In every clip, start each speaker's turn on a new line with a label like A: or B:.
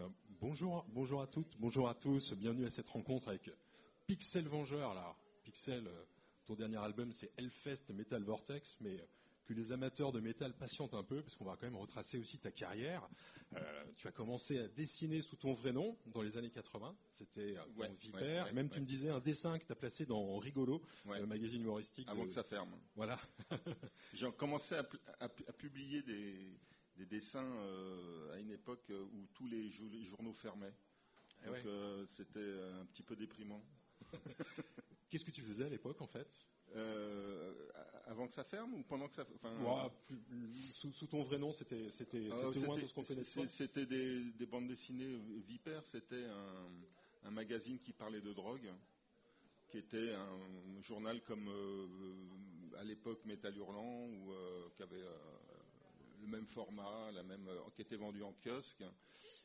A: ben, bonjour, bonjour à toutes, bonjour à tous, bienvenue à cette rencontre avec Pixel Vengeur. Là. Pixel, euh, ton dernier album c'est Hellfest Metal Vortex, mais euh, que les amateurs de métal patientent un peu, parce qu'on va quand même retracer aussi ta carrière. Euh, tu as commencé à dessiner sous ton vrai nom dans les années 80, c'était euh,
B: Ouais,
A: Vipère,
B: ouais, ouais,
A: et même tu me disais un dessin que tu as placé dans Rigolo, le magazine humoristique.
B: Avant
A: de-
B: que ça ferme.
A: Voilà.
B: J'ai commencé à publier des, des dessins euh, à une époque euh, où tous les, jou- les journaux fermaient.
A: Eh
B: Donc
A: ouais.
B: euh, c'était euh, un petit peu déprimant.
A: Qu'est-ce que tu faisais à l'époque en fait?
B: Euh, avant que ça ferme ou pendant que ça enfin,
A: plus- sous, sous ton vrai nom, c'était c'était c'était loin de ce qu'on toi.
B: C'était des, des bandes dessinées. Vipère, c'était un, un magazine qui parlait de drogue, qui était un journal comme euh, à l'époque Métal Hurlant, ou euh, qui avait euh, le même format, la même, euh, qui était vendu en kiosque,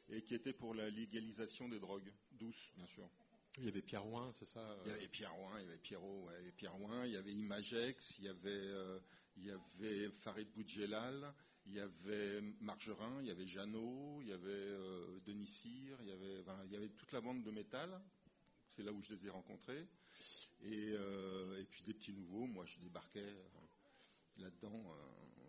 B: et qui était pour la légalisation des drogues douces, bien sûr.
A: Il y avait Pierre Ouin, c'est ça euh,
B: Il y avait Pierre Ouin, il y avait Pierrot, ouais, il y avait Pierre Ouin, il y avait Imagex, il y avait, euh, il y avait Farid Boudjelal, il y avait Margerin, il y avait Jeannot, il y avait euh, Denis Cyr, il y avait, il y avait toute la bande de métal. C'est là où je les ai rencontrés. Et, euh, et puis des petits nouveaux, moi je débarquais euh, là-dedans.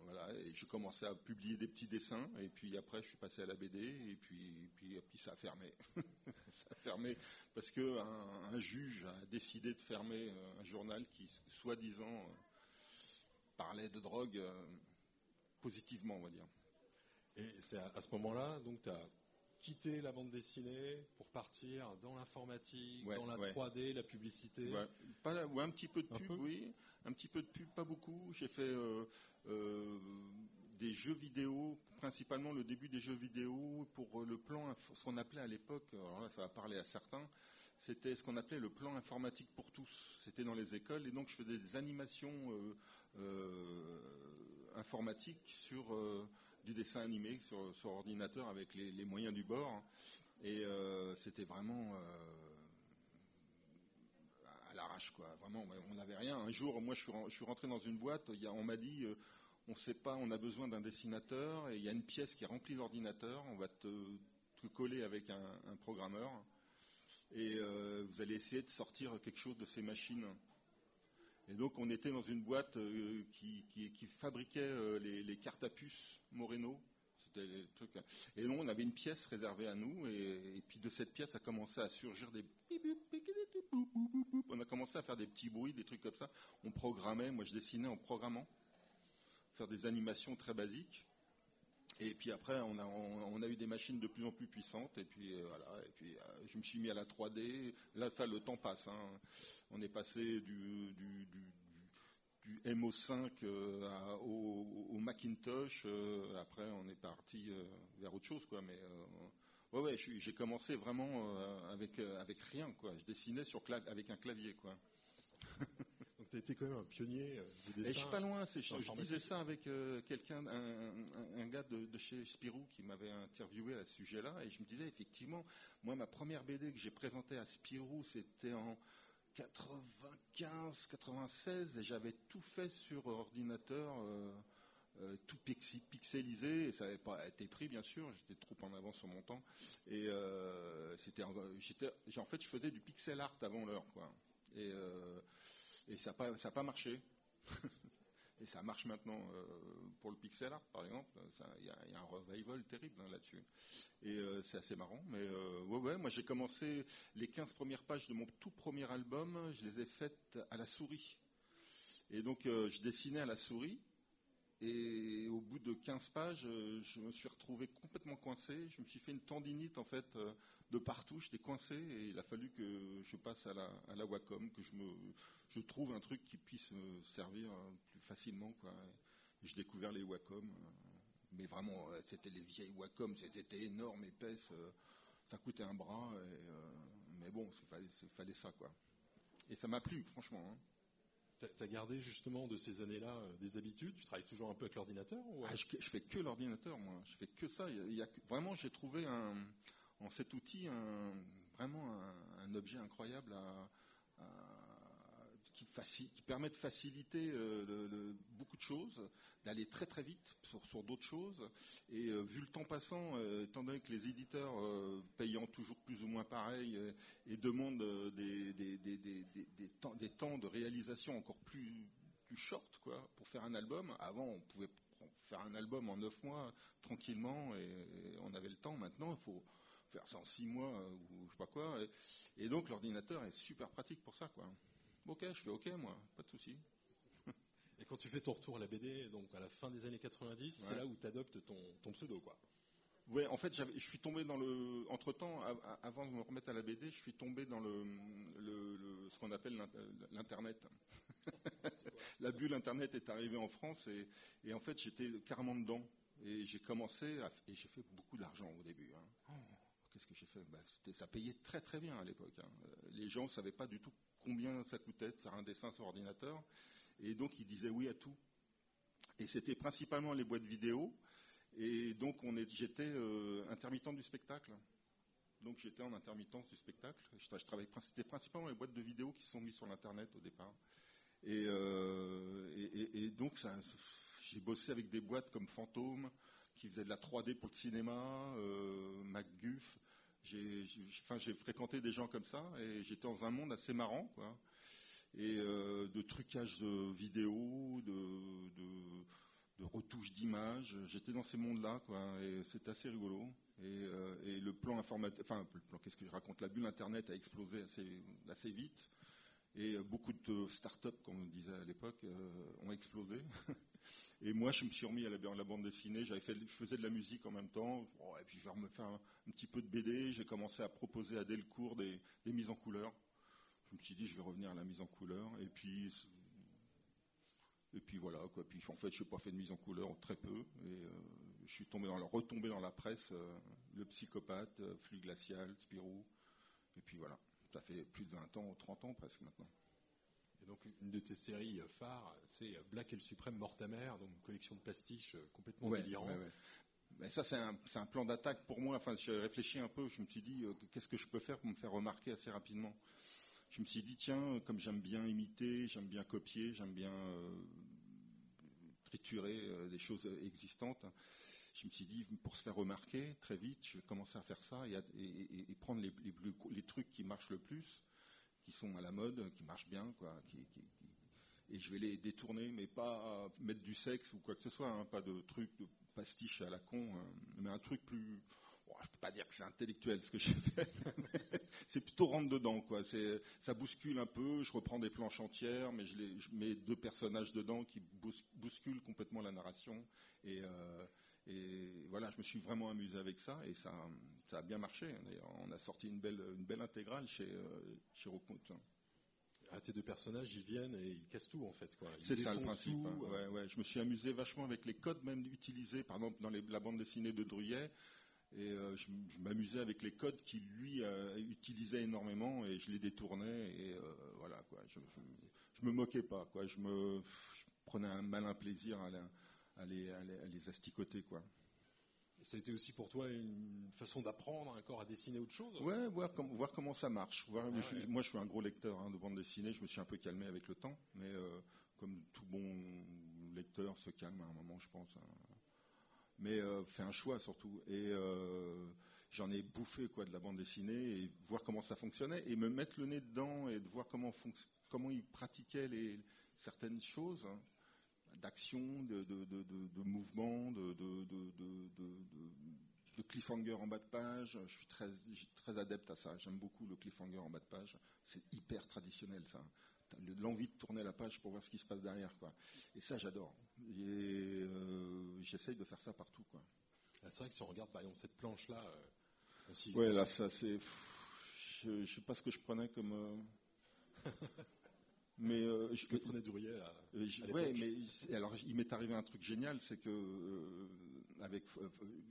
B: Voilà, et je commençais à publier des petits dessins. Et puis après, je suis passé à la BD. Et puis, et puis, et puis ça a fermé. ça a fermé parce que un, juge a décidé de fermer euh, un journal qui, soi-disant, euh, parlait de drogue euh, positivement, on va dire.
A: Et c'est à, à ce moment-là, donc tu as quitté la bande dessinée pour partir dans l'informatique,
B: Ouais,
A: dans la
B: ouais.
A: 3D, la publicité.
B: Ouais, pas la- ouais, un petit peu de
A: Un
B: pub,
A: peu
B: oui. Un petit peu de pub, pas beaucoup. J'ai fait euh, euh, jeux vidéo, principalement le début des jeux vidéo pour euh, le plan, ce qu'on appelait à l'époque, alors là ça va parler à certains, c'était ce qu'on appelait le plan informatique pour tous. C'était dans les écoles et donc je faisais des animations euh, euh, informatiques sur du dessin animé sur, ordinateur avec les, les moyens du bord. Et c'était vraiment à l'arrache, quoi. Vraiment, on n'avait rien. Un jour, moi, je suis, rentré dans une boîte. On m'a dit, on sait pas, on a besoin d'un dessinateur et il y a une pièce qui est remplie d'ordinateurs. On va te, coller avec un, programmeur et euh, vous allez essayer de sortir quelque chose de ces machines. Et donc, on était dans une boîte euh, qui, qui- fabriquait euh, les, cartes à puce Moreno. C'était trucs. Et donc, on avait une pièce réservée à nous, et, et puis de cette pièce a commencé à surgir des. On a commencé à faire des petits bruits, des trucs comme ça. On programmait, moi je dessinais en programmant, faire des animations très basiques. Et puis après, on a, on, a eu des machines de plus en plus puissantes. Et puis euh, voilà. Et puis euh, je me suis mis à la 3D. Là, ça, le temps passe. hein. On est passé du, du, du, du- du MO5 euh, au, au Macintosh. après, on est parti vers autre chose, quoi. Mais ouais, ouais, j'ai commencé vraiment avec avec rien, quoi. Je dessinais avec un clavier, quoi.
A: Tu été quand même un pionnier euh, du
B: Et
A: dessin.
B: je suis pas loin, je, je disais ça avec euh, quelqu'un, un, gars de, de chez Spirou qui m'avait interviewé à ce sujet-là, et je me disais effectivement, moi ma première BD que j'ai présentée à Spirou, c'était en 95, 96, et j'avais tout fait sur ordinateur. euh, euh, tout pixi- pixelisé et ça n'avait pas été pris bien sûr j'étais trop en avance sur mon temps et euh, c'était en- fait je faisais du pixel art avant l'heure quoi et euh, et ça n'a pas, pas marché. et ça marche maintenant euh, pour le pixel art, par exemple. Il y, a- un revival terrible hein, là-dessus. Et euh, c'est assez marrant. Mais euh, ouais, ouais, moi j'ai commencé les 15 premières pages de mon tout premier album, je les ai faites à la souris. Et donc je dessinais à la souris. Et au bout de 15 pages, euh, je me suis retrouvé complètement coincé. Je me suis fait une tendinite en fait euh, de partout. J'étais coincé et il a fallu que je passe à la, à la Wacom, que je me, je trouve un truc qui puisse me servir euh, plus facilement quoi. J'ai découvert les Wacom, euh, mais vraiment c'était les vieilles Wacom, c'était énorme, épaisse, ça coûtait un bras. Mais bon, il fallait ça quoi. Et ça m'a plu, franchement. hein.
A: Tu as gardé justement de ces années-là euh, des habitudes? Tu travailles toujours un peu avec l'ordinateur euh,
B: Ah, je, je fais que l'ordinateur, moi. Je fais que ça. Vraiment, j'ai trouvé en cet outil vraiment un, objet incroyable à- qui permet de faciliter euh, beaucoup de choses, d'aller très très vite sur, d'autres choses. Et euh, vu le temps passant, euh, étant donné que les éditeurs payant toujours plus ou moins pareil et demandent des, des, temps, de réalisation encore plus, plus short quoi, pour faire un album, avant on pouvait faire un album en neuf mois tranquillement et, on avait le temps. Maintenant, il faut faire ça en six mois ou je sais pas quoi. Et, donc l'ordinateur est super pratique pour ça, quoi. Ok, je fais ok, moi, pas de souci.
A: Et quand tu fais ton retour à la BD, donc à la fin des années 90, c'est là où tu adoptes ton, pseudo, quoi.
B: Ouais, en fait, je suis tombé dans le. Entre temps, avant de me remettre à la BD, je suis tombé dans le, ce qu'on appelle l'internet. la bulle internet est arrivée en France et, en fait, j'étais carrément dedans et j'ai commencé et j'ai fait beaucoup d'argent au début. Hein. Oh, qu'est-ce que j'ai fait bah, Ça payait très très bien à l'époque. Hein. Les gens ne savaient pas du tout combien ça coûtait de faire un dessin sur ordinateur. Et donc, ils disaient oui à tout. Et c'était principalement les boîtes vidéo. Et donc, j'étais euh, intermittent du spectacle. Donc, j'étais en intermittence du spectacle. Je, c'était principalement les boîtes de vidéo qui sont mises sur l'Internet au départ. Et, euh, donc, j'ai bossé avec des boîtes comme Fantôme, qui faisaient de la 3D pour le cinéma, euh, MacGuff, j'ai fréquenté des gens comme ça et j'étais dans un monde assez marrant, quoi. Et euh, de trucage de vidéos, de, de, retouche d'images. J'étais dans ces mondes-là, quoi. Et c'était assez rigolo. Et, euh, le plan informatique, enfin, le plan, qu'est-ce que je raconte La bulle Internet a explosé assez, assez vite. Et beaucoup de start-up, comme on disait à l'époque, euh, ont explosé. Et moi, je me suis remis à la, bande dessinée. J'avais fait, je faisais de la musique en même temps. et puis, je vais me faire un, petit peu de BD. J'ai commencé à proposer à Delcourt des, mises en couleur. Je me suis dit, je vais revenir à la mise en couleur. Et puis, et puis voilà. Quoi. Puis en fait, je n'ai pas fait de mise en couleur très peu. Et euh, je suis tombé dans retombé dans la presse. Euh, le psychopathe, euh, Flux glacial, Spirou. Et puis voilà. Ça fait plus de 20 ans, 30 ans presque maintenant.
A: Donc une de tes séries phares, c'est Black et le Suprême Mortamer, donc une collection de pastiches euh, complètement ouais, délirants.
B: Mais ça, c'est un, plan d'attaque pour moi. Enfin, j'ai réfléchi un peu. Je me suis dit, euh, qu'est-ce que je peux faire pour me faire remarquer assez rapidement? Je me suis dit, tiens, comme j'aime bien imiter, j'aime bien copier, j'aime bien euh, triturer des choses existantes, je me suis dit, pour se faire remarquer très vite, je vais commencer à faire ça et, prendre les, trucs qui marchent le plus qui sont à la mode, qui marchent bien, quoi, et je vais les détourner, mais pas mettre du sexe ou quoi que ce soit, hein, pas de truc de pastiche à la con, hein, mais un truc plus. Je je peux pas dire que c'est intellectuel ce que j'ai fait, c'est plutôt rentre dedans, quoi. ça bouscule un peu. Je reprends des planches entières, mais je, mets deux personnages dedans qui bousculent complètement la narration euh, et voilà, je me suis vraiment amusé avec ça et ça, ça a bien marché. On a sorti une belle, une belle intégrale chez, euh, chez
A: ah, tes deux personnages, ils viennent et ils cassent tout en fait.
B: C'est ça le principe. Hein. Euh. Ouais, ouais. Je me suis amusé vachement avec les codes même utilisés, par exemple dans la bande dessinée de Druyet. Et euh, je, m'amusais avec les codes qu'il lui utilisait énormément et je les détournais et voilà quoi. Je, je, me moquais pas quoi. Je me prenais un malin plaisir à, à les, asticoter, quoi.
A: ça a été aussi pour toi une façon d'apprendre encore à dessiner autre chose
B: Ouais, voir, voir comment ça marche. Ah moi, je suis un gros lecteur hein, de bande dessinée. Je me suis un peu calmé avec le temps, mais euh, comme tout bon lecteur se calme à un moment, je pense. Hein. Mais euh, fait un choix surtout. Et euh, j'en ai bouffé quoi de la bande dessinée et voir comment ça fonctionnait et me mettre le nez dedans et de voir comment comment ils pratiquaient les certaines choses. Hein d'action, de, de, de, de, mouvement, de, cliffhanger en bas de page. Je suis très, très adepte à ça. J'aime beaucoup le cliffhanger en bas de page. C'est hyper traditionnel, ça. L'envie de tourner la page pour voir ce qui se passe derrière, quoi. Et ça, j'adore. Et euh, j'essaye de faire ça partout, quoi.
A: Ah, c'est vrai que si on regarde, par exemple, cette planche-là.
B: Euh, ouais, là, ça, c'est. Je, ne sais pas ce que je prenais comme. Euh,
A: Mais euh, je le prenais d'ouvrier.
B: Euh, ouais, mais alors il m'est arrivé un truc génial, c'est que euh, avec,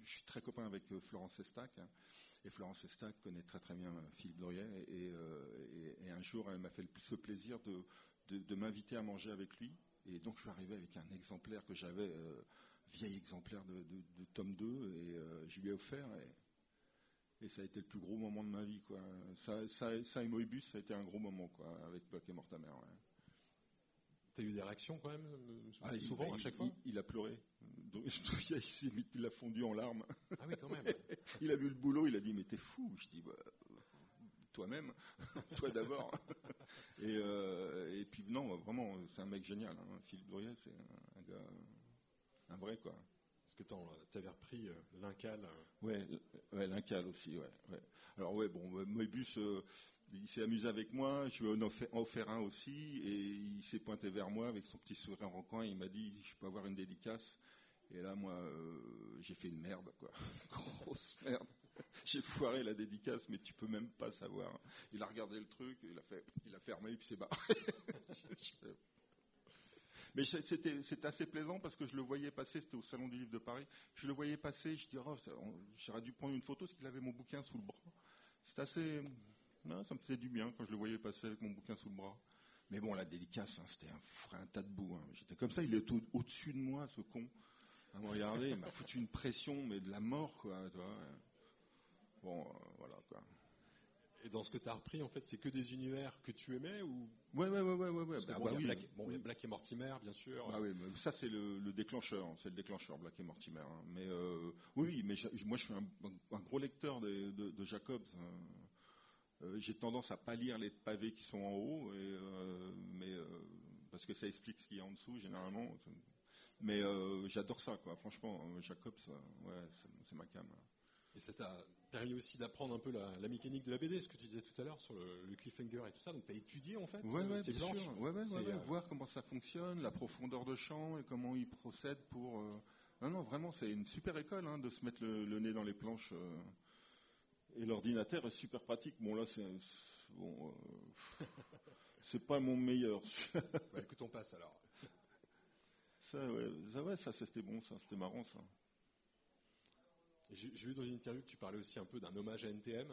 B: je suis très copain avec Florence Estac, hein, et Florence Estac connaît très très bien Philippe Dorier, et, et, un jour elle m'a fait ce plaisir de, de, m'inviter à manger avec lui, et donc je suis arrivé avec un exemplaire que j'avais, vieil exemplaire de, de, tome 2, et je lui ai offert. Et, et ça a été le plus gros moment de ma vie, quoi. Ça, ça, ça et Moebius, ça a été un gros moment, quoi, avec Buck et Mortimer.
A: as eu des réactions quand même euh,
B: ah,
A: Souvent, à chaque fois?
B: il, a pleuré. Donc, il, a fondu en larmes.
A: Ah oui, quand même.
B: il a vu le boulot, il a dit Mais t'es fou Je dis bah, Toi-même, toi d'abord. et, et, puis, non, vraiment, c'est un mec génial. Hein. Philippe Drouillet, c'est un, gars, un vrai, quoi.
A: Que tu repris l'Incal
B: Ouais, ouais l'Incal aussi, ouais. Alors, ouais, bon, Moebius il s'est amusé avec moi, je lui ai offert un aussi, et il s'est pointé vers moi avec son petit sourire en coin, il m'a dit, je peux avoir une dédicace? Et là, moi, euh, j'ai fait une merde, quoi. Grosse merde. J'ai foiré la dédicace, mais tu peux même pas savoir. Il a regardé le truc, il a fait, il a fermé, puis c'est barré. mais c'était, assez plaisant parce que je le voyais passer, c'était au Salon du Livre de Paris. Je le voyais passer, je dis, oh, j'aurais dû prendre une photo parce qu'il avait mon bouquin sous le bras. C'est assez, non, ça me faisait du bien quand je le voyais passer avec mon bouquin sous le bras. Mais bon, la dédicace, hein, c'était un, un tas de boue. Hein. J'étais comme ça, il est au-dessus de moi, ce con. À me regarder, il m'a foutu une pression, mais de la mort, quoi. Bon, euh, voilà, quoi.
A: Et dans ce que tu as repris, en fait, c'est que des univers que tu aimais ou?
B: Ouais, ouais, ouais, ouais, ouais.
A: Bah, bon, il y a Black, bon, Black et Mortimer, bien sûr.
B: Ah oui, mais ça c'est le, déclencheur, c'est le déclencheur, Black et Mortimer. Hein. Mais euh, oui, mais moi je suis un, gros lecteur de, de Jacobs. Euh, j'ai tendance à pas lire les pavés qui sont en haut, euh, mais parce que ça explique ce qu'il y a en dessous généralement. Mais j'adore ça, quoi. Franchement, Jacob, ouais, c'est ma cam.
A: Et ça t'a permis aussi d'apprendre un peu la, mécanique de la BD, ce que tu disais tout à l'heure sur le, cliffhanger et tout ça. Donc tu as étudié en fait
B: ouais, ouais, bien sûr. Ouais, ouais, voir comment ça fonctionne, la profondeur de champ et comment ils procèdent pour. Non, non, vraiment, c'est une super école hein, de se mettre le, nez dans les planches. Et l'ordinateur est super pratique. Bon, là, c'est. Bon, euh, c'est pas mon meilleur.
A: bah, écoute, on passe alors.
B: Ça, ouais, ça, ouais, ça c'était bon, ça, c'était marrant, ça.
A: J'ai vu dans une interview que tu parlais aussi un peu d'un hommage à NTM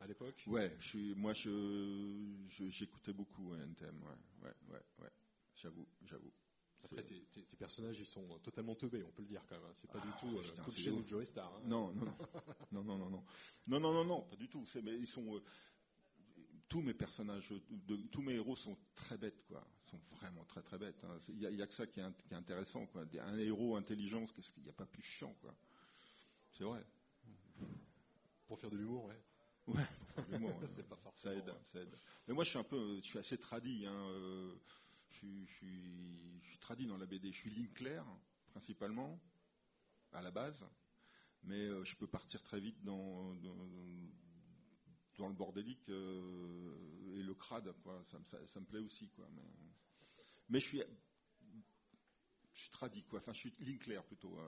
A: à l'époque.
B: Ouais, je suis, moi, je, j'écoutais beaucoup NTM, ouais, ouais, ouais, ouais. J'avoue, j'avoue.
A: Après, tes, personnages, ils sont totalement teubés, on peut le dire quand même. Hein. C'est pas du ah, tout euh, comme chez Joey Star. Hein.
B: Non, non, non, non, non, non, non, non, non, non, pas du tout. Mais ils sont euh, tous mes personnages, de, tous mes héros sont très bêtes, quoi. Ils sont vraiment très très bêtes. Hein. Il n'y a, que ça qui est, qui est, intéressant, quoi. Un héros intelligent, qu'est-ce qu'il n'y a pas plus chiant, quoi. C'est vrai.
A: Pour faire de l'humour, ouais.
B: Ouais, de l'humour. ça aide, ça aide. Mais moi, je suis un peu, je suis assez tradit. Hein, euh, je, suis, je tradit dans la BD. Je suis ligne claire, principalement, à la base, mais euh, je peux partir très vite dans, dans, le bordélique euh, et le crade, quoi. Ça, me plaît aussi, quoi. Mais, je suis, je suis tradit, quoi. Enfin, je suis ligne claire plutôt.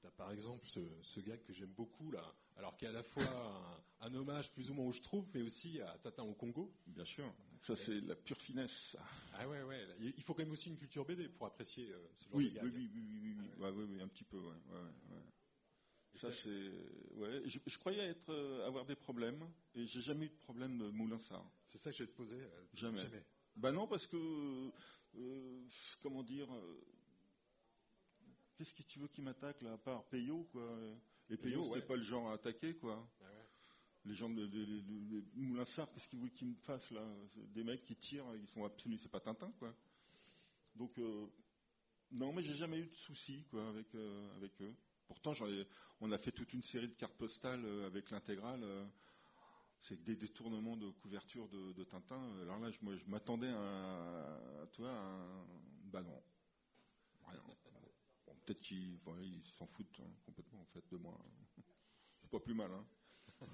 A: T'as par exemple ce, ce gag que j'aime beaucoup là, alors qui est à la fois un, hommage plus ou moins où je trouve, mais aussi à Tatin au Congo.
B: Bien sûr, ça c'est la pure finesse.
A: Ah ouais, ouais, il faut quand même aussi une culture BD pour apprécier euh, ce genre
B: oui,
A: de gag.
B: Oui, oui, oui, oui, oui, oui, oui, un petit peu, ouais, ouais, Ça c'est, ouais. Je, croyais être, euh, avoir des problèmes et j'ai jamais eu de problème de Moulinsart.
A: C'est ça que j'ai te posé. Euh,
B: jamais. Ben non, parce que, comment dire qu'est-ce que tu veux qu'il m'attaque là, à part Payot quoi? Et Payot, c'est pas le genre à attaquer quoi. Ah les gens de, de, de, qu'est-ce qu'ils veulent qu'ils me fassent là? Des mecs qui tirent, ils sont absolument, c'est pas Tintin quoi. Donc euh, non, mais j'ai jamais eu de soucis quoi avec euh, avec eux. Pourtant, on a fait toute une série de cartes postales euh, avec l'intégrale. c'est des détournements de couverture de, Tintin. Alors là, je, moi, je m'attendais à, toi, à un, bah non, peut-être qu'ils s'en foutent hein, complètement en fait de moi. C'est pas plus mal. Hein.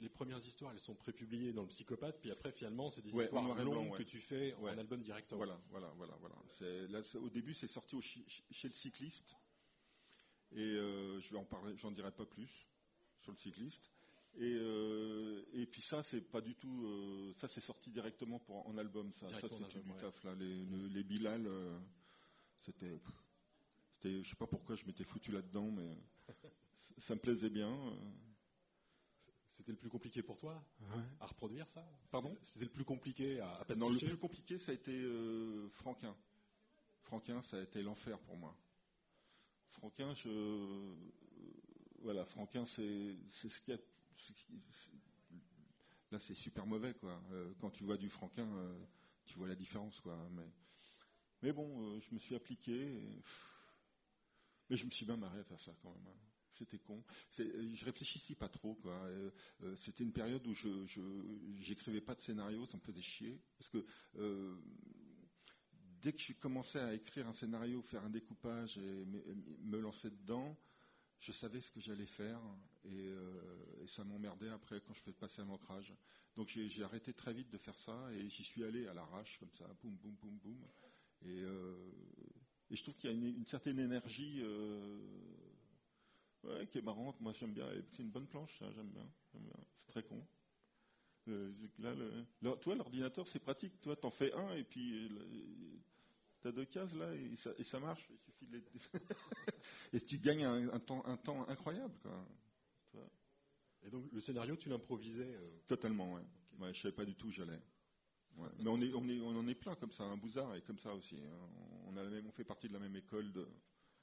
A: les premières histoires, elles sont prépubliées dans le Psychopathe, puis après, finalement, c'est des histoires longues que tu fais en album directement.
B: Voilà, voilà, voilà, voilà. au début, c'est sorti chez le cycliste, et euh, je vais en parler, j'en dirai pas plus sur le cycliste. Et, euh, et puis ça, c'est pas du tout. Euh, ça, c'est sorti directement pour, en album. Ça, ça c'était du taf là. Les, les Bilal, c'était, c'était, je sais pas pourquoi je m'étais foutu là-dedans, mais ça me plaisait bien.
A: C'était le plus compliqué pour toi à reproduire ça?
B: Pardon?
A: C'était le plus compliqué à, à
B: Non, le plus compliqué, ça a été euh, Franquin. Franquin, ça a été l'enfer pour moi. Franquin, je, euh, voilà, Franquin, c'est, c'est ce qui a, là c'est super mauvais, quoi. quand tu vois du Franquin, tu vois la différence, quoi. Mais, mais bon, je me suis appliqué. mais je me suis bien marré à faire ça quand même. Hein. C'était con. Je réfléchissais pas trop, quoi. C'était une période où je j'écrivais pas de scénario, ça me faisait chier, parce que dès que je commençais à écrire un scénario, faire un découpage et me lancer dedans, je savais ce que j'allais faire euh, et, ça m'emmerdait après quand je fais passer un ancrage. Donc j'ai arrêté très vite de faire ça et j'y suis allé à l'arrache comme ça, boum, boum, boum, boum. Et, euh, je trouve qu'il y a une, certaine énergie euh, qui est marrante. Moi j'aime bien. C'est une bonne planche, j'aime bien. C'est très con. là, toi, l'ordinateur, c'est pratique. Toi, t'en fais un et puis tu as deux cases là et ça, marche. Il suffit de les... et tu gagnes un, temps, un temps incroyable. Quoi.
A: Et donc le scénario, tu l'improvisais euh?
B: Totalement, ouais. ouais. Je savais pas du tout où j'allais. Mais on est, on est, on en est plein comme ça. Un Bouzard et comme ça aussi. Hein. On a même, on fait partie de la même école de,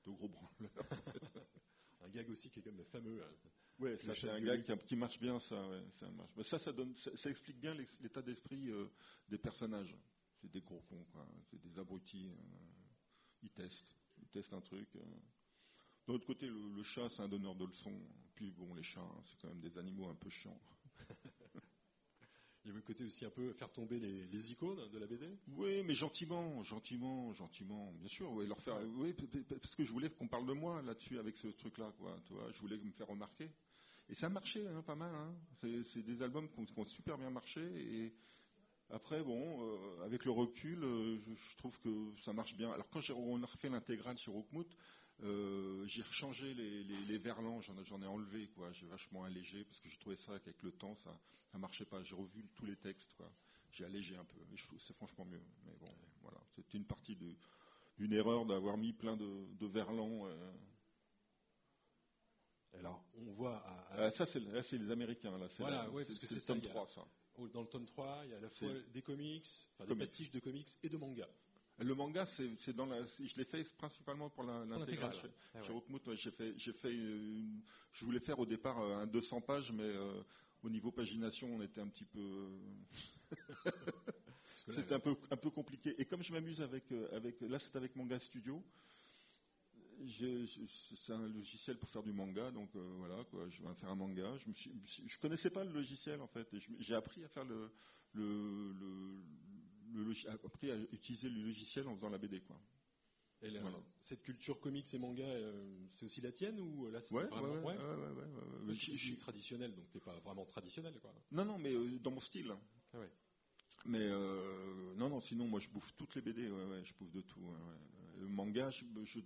B: de gros branleurs.
A: un gag aussi qui est comme fameux. Hein.
B: Ouais, ça c'est un gag qui, marche bien, ça. Ouais, ça, marche. ça, ça, donne, ça, explique bien l'état d'esprit euh, des personnages c'est des gros cons, quoi. C'est des abrutis. Euh, ils testent. Ils testent un truc. Euh. D'un autre côté, le, chat, c'est un donneur de leçons. Puis bon, les chats, hein, c'est quand même des animaux un peu chiants.
A: Il y le côté aussi un peu faire tomber les, icônes de la BD
B: Oui, mais gentiment, gentiment, gentiment, bien sûr. Oui, leur faire, oui, parce que je voulais qu'on parle de moi là-dessus avec ce truc-là, quoi. Tu vois, je voulais me faire remarquer. Et ça a marché, hein, pas mal. Hein. C'est des albums qui ont, super bien marché. Et, après, bon, euh, avec le recul, euh, je, trouve que ça marche bien. Alors quand on a refait l'intégrale sur Rockmout, euh, j'ai rechangé les, les, verlans, j'en ai enlevé, quoi. J'ai vachement allégé parce que je trouvais ça qu'avec le temps, ça, ça marchait pas. J'ai revu tous les textes, quoi. J'ai allégé un peu. c'est franchement mieux. Mais bon, voilà, c'était une partie d'une erreur d'avoir mis plein de, de verlans.
A: Alors, on voit.
B: À, ça, c'est les Américains. Là,
A: voilà, parce que c'est le tome 3, ça dans le tome 3, il y a à la fois des comics, enfin, des pastiches de comics et de manga.
B: Le manga, c'est dans la, je l'ai fait principalement pour l'intégral. Ah chez, j'ai fait, j'ai fait, je voulais faire au départ euh, un 200 pages, mais euh, au niveau pagination, on était un petit peu, c'était un peu, un peu compliqué. Et comme je m'amuse avec, euh, avec, là c'est avec Manga Studio, c'est un logiciel pour faire du manga, donc euh, voilà, quoi, je vais faire un manga. Je, me je connaissais pas le logiciel en fait, j'ai appris à faire le, le, le, appris à utiliser le logiciel en faisant la BD, quoi.
A: Et cette culture comics et manga, euh, c'est aussi la tienne ou là c'est
B: ouais,
A: vraiment
B: ouais, ouais, ouais,
A: je, suis traditionnel, donc t'es pas vraiment traditionnel, quoi.
B: Non, non, mais euh, dans mon style. Ah mais non, non, sinon moi je bouffe toutes les BD, je bouffe de tout. Le manga, je, je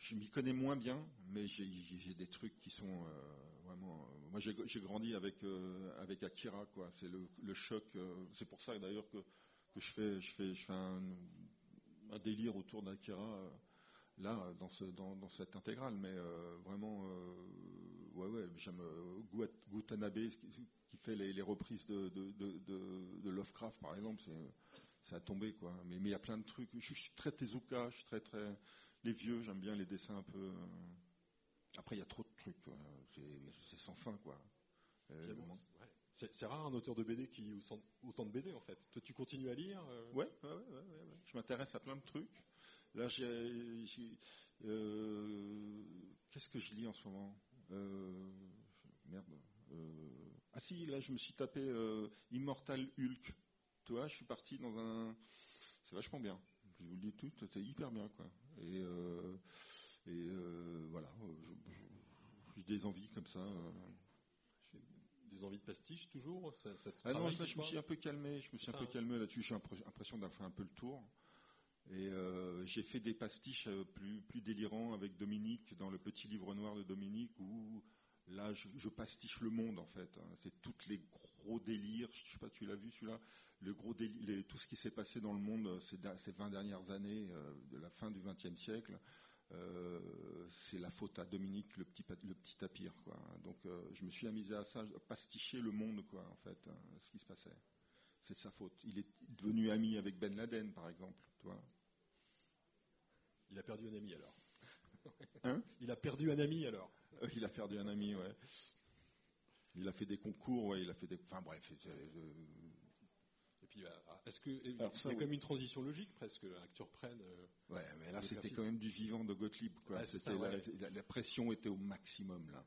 B: je m'y connais moins bien, mais j'ai des trucs qui sont euh, vraiment. Euh, moi, j'ai grandi avec euh, avec Akira, quoi. C'est le, choc. c'est pour ça d'ailleurs que, que je fais je fais je fais un, délire autour d'Akira là dans ce dans, dans cette intégrale, mais vraiment ouais ouais j'aime Gutanabe qui, fait les, reprises de de, Lovecraft par exemple, c'est ça a tombé quoi. Mais il y a plein de trucs. Je suis très Tezuka, je suis très très les vieux, j'aime bien les dessins un peu. Euh, après, il y a trop de trucs, c'est sans fin, quoi.
A: Euh, c'est rare un auteur de BD qui autant de BD en fait. Toi, tu continues à lire
B: euh ouais, ouais, ouais, Je m'intéresse à plein de trucs. Là, j'ai. Qu'est-ce que je lis en ce moment? Merde. ah si, là, je me suis tapé Immortal Hulk. Toi, je suis parti dans un. C'est vachement bien je vous le dis tout, c'était hyper bien, quoi. Et, euh, euh, voilà, j'ai des envies comme ça. Euh.
A: Des envies de pastiche toujours
B: Ah non, ça, je me suis un peu calmé, je me suis un peu calmé là-dessus, j'ai l'impression d'avoir fait un peu le tour. Et j'ai fait des pastiches plus, plus délirants avec Dominique dans le petit livre noir de Dominique où là je, pastiche le monde en fait. Hein. C'est tous les gros délires, je sais pas, tu l'as vu celui-là, le gros tout ce qui s'est passé dans le monde euh, ces, 20 dernières années, euh, de la fin du XXe siècle, euh, c'est la faute à Dominique, le petit, le petit tapir. Quoi. Donc je me suis amusé à ça, à pasticher le monde, quoi, en fait, hein, ce qui se passait. C'est de sa faute. Il est devenu ami avec Ben Laden, par exemple. Toi.
A: Il a perdu un ami alors.
B: Hein?
A: Il a perdu un ami alors.
B: Il a perdu un ami, ouais. Il a fait des concours, ouais, il a fait des. Enfin bref.
A: Et puis, est-ce que a quand même une transition logique presque, que tu reprennes
B: Ouais, mais là c'était quand même du vivant de Gottlieb, quoi. la, pression était au maximum là.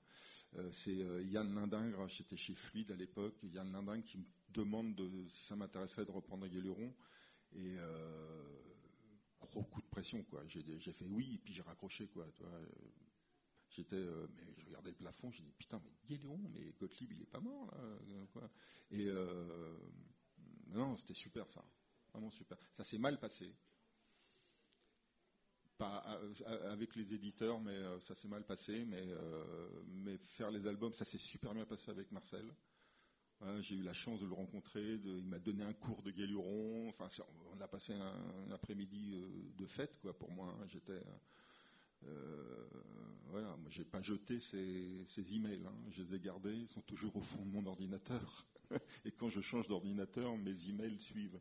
B: c'est Yann Lindingre, j'étais chez Fluide à l'époque, Yann Lindingre qui me demande de, si ça m'intéresserait de reprendre Guéluron. Et gros coup de pression, quoi. J'ai fait oui, et puis j'ai raccroché, quoi. J'étais, euh, mais je regardais le plafond, j'ai dit putain, mais Guéléon, mais Gottlieb, il est pas mort là, euh, quoi. Et euh, non, c'était super ça, vraiment super. Ça s'est mal passé, pas avec les éditeurs, mais ça s'est mal passé. Mais mais faire les albums, ça s'est super bien passé avec Marcel. J'ai eu la chance de le rencontrer. il m'a donné un cours de Guéluron. Enfin, on a passé un, après-midi de fête, quoi. Pour moi, hein. j'étais euh, voilà, moi j'ai pas jeté ces, ces emails, hein. je les ai gardés, ils sont toujours au fond de mon ordinateur. et quand je change d'ordinateur, mes emails suivent.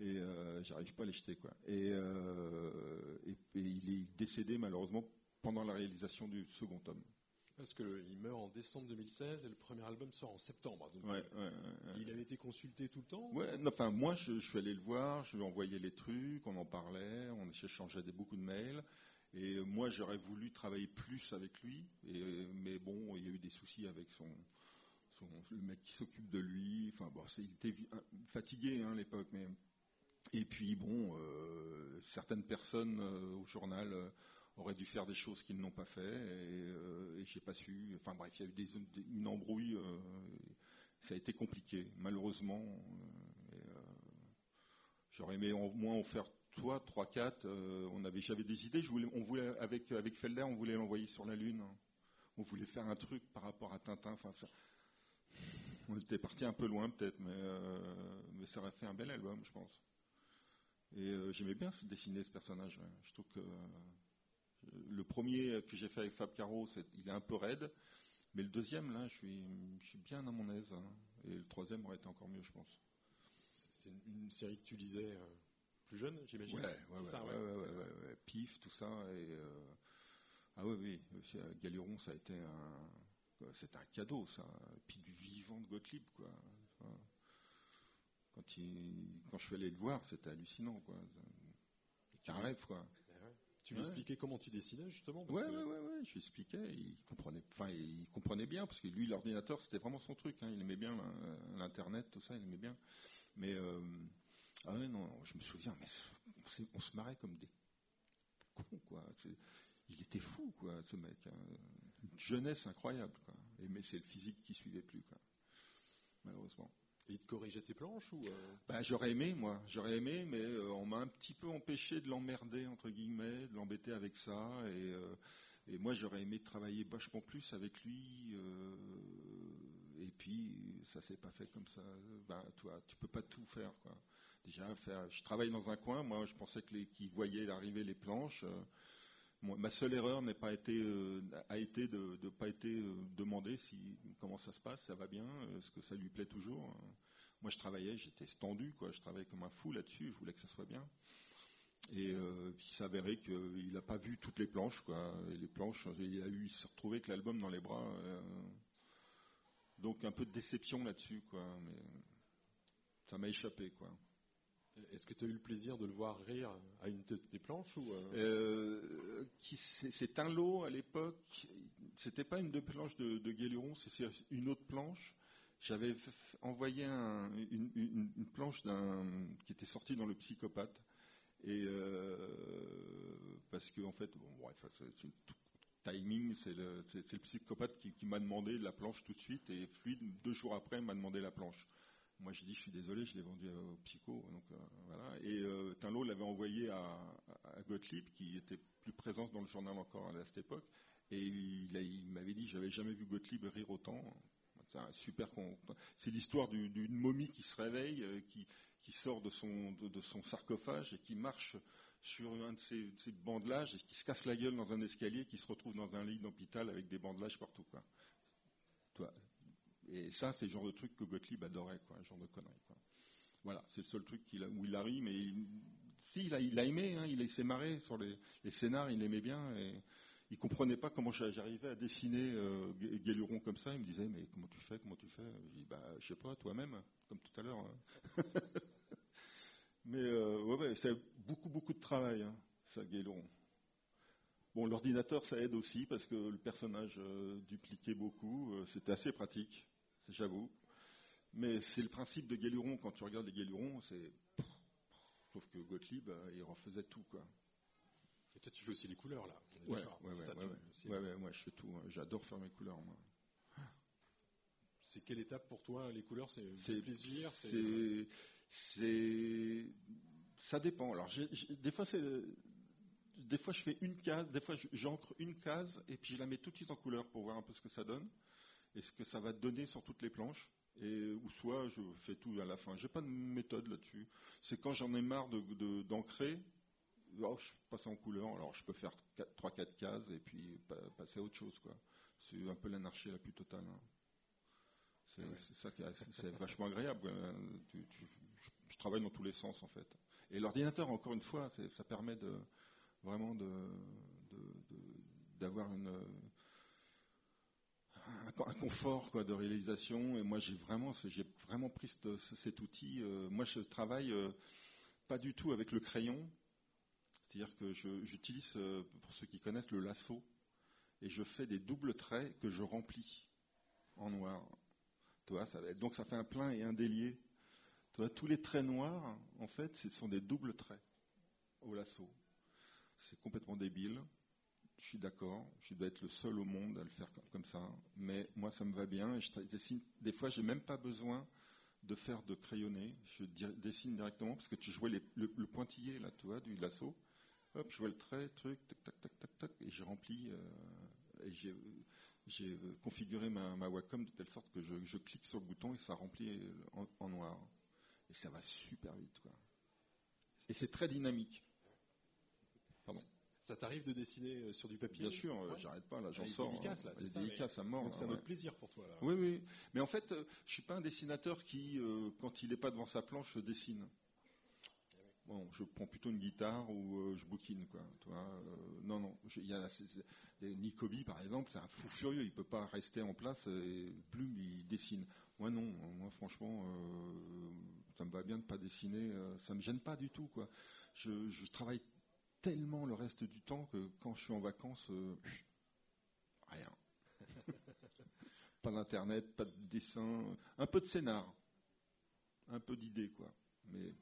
B: Et euh, j'arrive pas à les jeter quoi. Et, euh, et, il est décédé malheureusement pendant la réalisation du second tome.
A: Parce qu'il meurt en décembre 2016 et le premier album sort en septembre. il avait été consulté tout le temps
B: ouais, Enfin, moi, je, je, suis allé le voir, je lui ai envoyé les trucs, on en parlait, on échangeait des, beaucoup de mails. Et moi, j'aurais voulu travailler plus avec lui, et, mais bon, il y a eu des soucis avec son, le mec qui s'occupe de lui. Enfin, bon, il était fatigué hein, à l'époque, mais et puis bon, euh, certaines personnes euh, au journal euh, auraient dû faire des choses qu'ils n'ont pas fait, et, et j'ai pas su. Enfin bref, il y a eu une embrouille. ça a été compliqué, malheureusement. J'aurais aimé au moins en faire toi, 3, 4, euh, on avait, j'avais des idées. Je voulais, on voulait, avec, avec Felder, on voulait l'envoyer sur la Lune. On voulait faire un truc par rapport à Tintin. Enfin, on était parti un peu loin peut-être, mais, euh, mais ça aurait fait un bel album, je pense. Et euh, j'aimais bien dessiner ce personnage. Je trouve que le premier que j'ai fait avec Fab Caro, il est un peu raide, mais le deuxième, là, je suis, je suis bien à mon aise. Hein. Et le troisième aurait été encore mieux, je pense.
A: C'est une, série que tu lisais plus jeune, j'imagine.
B: Ouais, ouais, ouais, Pif, tout ça. Et, euh, ah oui, oui, Galuron, ça a été un, c'est un cadeau, ça. Et puis du vivant de Gottlieb, quoi. Quand, il, quand je suis allé le voir, c'était hallucinant, quoi. C'est un rêve, quoi.
A: Tu lui expliquais comment tu dessinais justement
B: parce ouais, ouais, ouais, ouais, je lui expliquais. Il comprenait, enfin, il comprenait bien parce que lui, l'ordinateur, c'était vraiment son truc. Hein. Il aimait bien l'internet, tout ça, il aimait bien. Mais euh, ah oui, non, je me souviens, mais on, se marrait comme des cons, quoi. Il était fou, quoi, ce mec. Hein. Une jeunesse incroyable, quoi. Et, mais c'est le physique qui suivait plus, quoi. Malheureusement.
A: Et il te corrigeait tes planches ou euh?
B: bah, J'aurais aimé, moi. J'aurais aimé, mais euh, on m'a un petit peu empêché de l'emmerder, entre guillemets, de l'embêter avec ça. Et, euh, et moi, j'aurais aimé travailler vachement plus avec lui. Et puis, ça s'est pas fait comme ça. Ben, toi, tu peux pas tout faire, quoi déjà. Je travaille dans un coin, moi je pensais que qu'ils voyaient arriver les planches. Euh, ma seule erreur n'a pas été, euh, a été de ne pas été euh, demandé si comment ça se passe, ça va bien, est-ce que ça lui plaît toujours. Moi je travaillais, j'étais stendu, quoi. Je travaillais comme un fou là-dessus, je voulais que ça soit bien. Et puis il s'avérait qu'il n'a pas vu toutes les planches, quoi. Et les planches, il a eu, il s'est retrouvé avec l'album dans les bras. Donc un peu de déception là-dessus, quoi. Mais ça m'a échappé, quoi.
A: Est-ce que tu as eu le plaisir de le voir rire à une de tes planches ou
B: euh... euh C'est un lot à l'époque. C'était pas une de planches de, de Guéluron, c'est une autre planche. J'avais envoyé un, une, une, une, planche qui était sortie dans le Psychopathe. Et euh, parce que en fait, bon, bref, c'est timing, c'est le, psychopathe qui, m'a demandé la planche tout de suite et Fluide deux jours après m'a demandé la planche. Moi, j'ai dit, je suis désolé, je l'ai vendu au psycho. Donc, euh, voilà. Et euh, Tinlot l'avait envoyé à, Gottlieb, qui était plus présent dans le journal encore à cette époque. Et il, m'avait dit, j'avais jamais vu Gottlieb rire autant. C'est super. C'est l'histoire d'une momie qui se réveille, euh, qui, sort de, son, sarcophage et qui marche sur un de ces, bandelages qui se casse la gueule dans un escalier, qui se retrouve dans un lit d'hôpital avec des bandelages partout. Quoi. Et ça, c'est le genre de truc que Gottlieb adorait, quoi, genre de conneries. Quoi. Voilà, c'est le seul truc où il a ri, mais il, si, il a, il a aimé, hein, il s'est marré sur les, les, scénars, il aimait bien, et, il comprenait pas comment j'arrivais à dessiner euh, comme ça. Il me disait, mais comment tu fais, comment tu fais? Je dis, bah, sais pas, toi-même, comme tout à l'heure. Hein. mais euh, ouais, c'est beaucoup, beaucoup de travail, hein, ça, Guéluron. Bon, l'ordinateur, ça aide aussi parce que le personnage euh, dupliquait beaucoup. Euh, c'était assez pratique, j'avoue. Mais c'est le principe de Guéluron. Quand tu regardes les Guélurons, c'est. Sauf que Gottlieb, il refaisait tout, quoi.
A: Et toi, tu fais aussi les couleurs, là.
B: Ouais, ouais, ouais, ouais, moi, je fais tout. Hein. J'adore faire mes couleurs, moi.
A: C'est quelle étape pour toi, les couleurs? C'est plaisir
B: C'est. Ça dépend. Alors, des fois, c'est. Des fois, je fais une case, des fois, j'encre une case et puis je la mets tout de suite en couleur pour voir un peu ce que ça donne et ce que ça va donner sur toutes les planches. Et, ou soit je fais tout à la fin. J'ai pas de méthode là-dessus. C'est quand j'en ai marre d'ancrer, de, oh, je passe en couleur, alors je peux faire 3-4 cases et puis passer à autre chose. quoi. C'est un peu l'anarchie la plus totale. Hein. C'est ça qui est, vachement agréable. Je travaille dans tous les sens en fait. Et l'ordinateur, encore une fois, ça permet vraiment d'avoir un, confort de réalisation. Et moi, j'ai vraiment, j'ai vraiment pris cet outil. Euh, moi, je travaille euh, pas du tout avec le crayon. C'est-à-dire que j'utilise, euh, pour ceux qui connaissent, le lasso, et je fais des doubles traits que je remplis en noir. donc ça fait un plein et un délié. Tous les traits noirs, en fait, ce sont des doubles traits au lasso. C'est complètement débile. Je suis d'accord, je dois être le seul au monde à le faire comme ça, mais moi ça me va bien. Et je dessine, des fois, j'ai même pas besoin de faire de crayonner. Je dessine directement parce que tu jouais le, pointillé là, tu vois, du lasso hop, je vois le trait, truc, tac, tac, tac, tac, tac, et j'ai rempli, euh, et j'ai, configuré ma, Wacom de telle sorte que je, clique sur le bouton et ça remplit euh, en, noir. Et ça va super vite, quoi. Et c'est très dynamique.
A: Pardon. Ça t'arrive de dessiner sur du papier
B: Bien sûr, j'arrête pas là, j'en sors. Dédicace,
A: là, c'est dédicace à mort.
B: Donc
A: c'est un autre plaisir pour toi là.
B: Oui, oui. Mais en fait, je suis pas un dessinateur qui, quand il n'est pas devant sa planche, dessine. Bon, je prends plutôt une guitare ou euh, je bouquine, quoi. Euh, non, non. Il y a Nicobi, par exemple, c'est un fou furieux. Il peut pas rester en place et plume, il dessine. Moi, non. Moi, franchement, euh, ça me va bien de pas dessiner. ça me gêne pas du tout, quoi. Je, travaille tellement le reste du temps que quand je suis en vacances, rien. pas d'internet, pas de dessin, un peu de scénar, un peu d'idées, quoi. Mais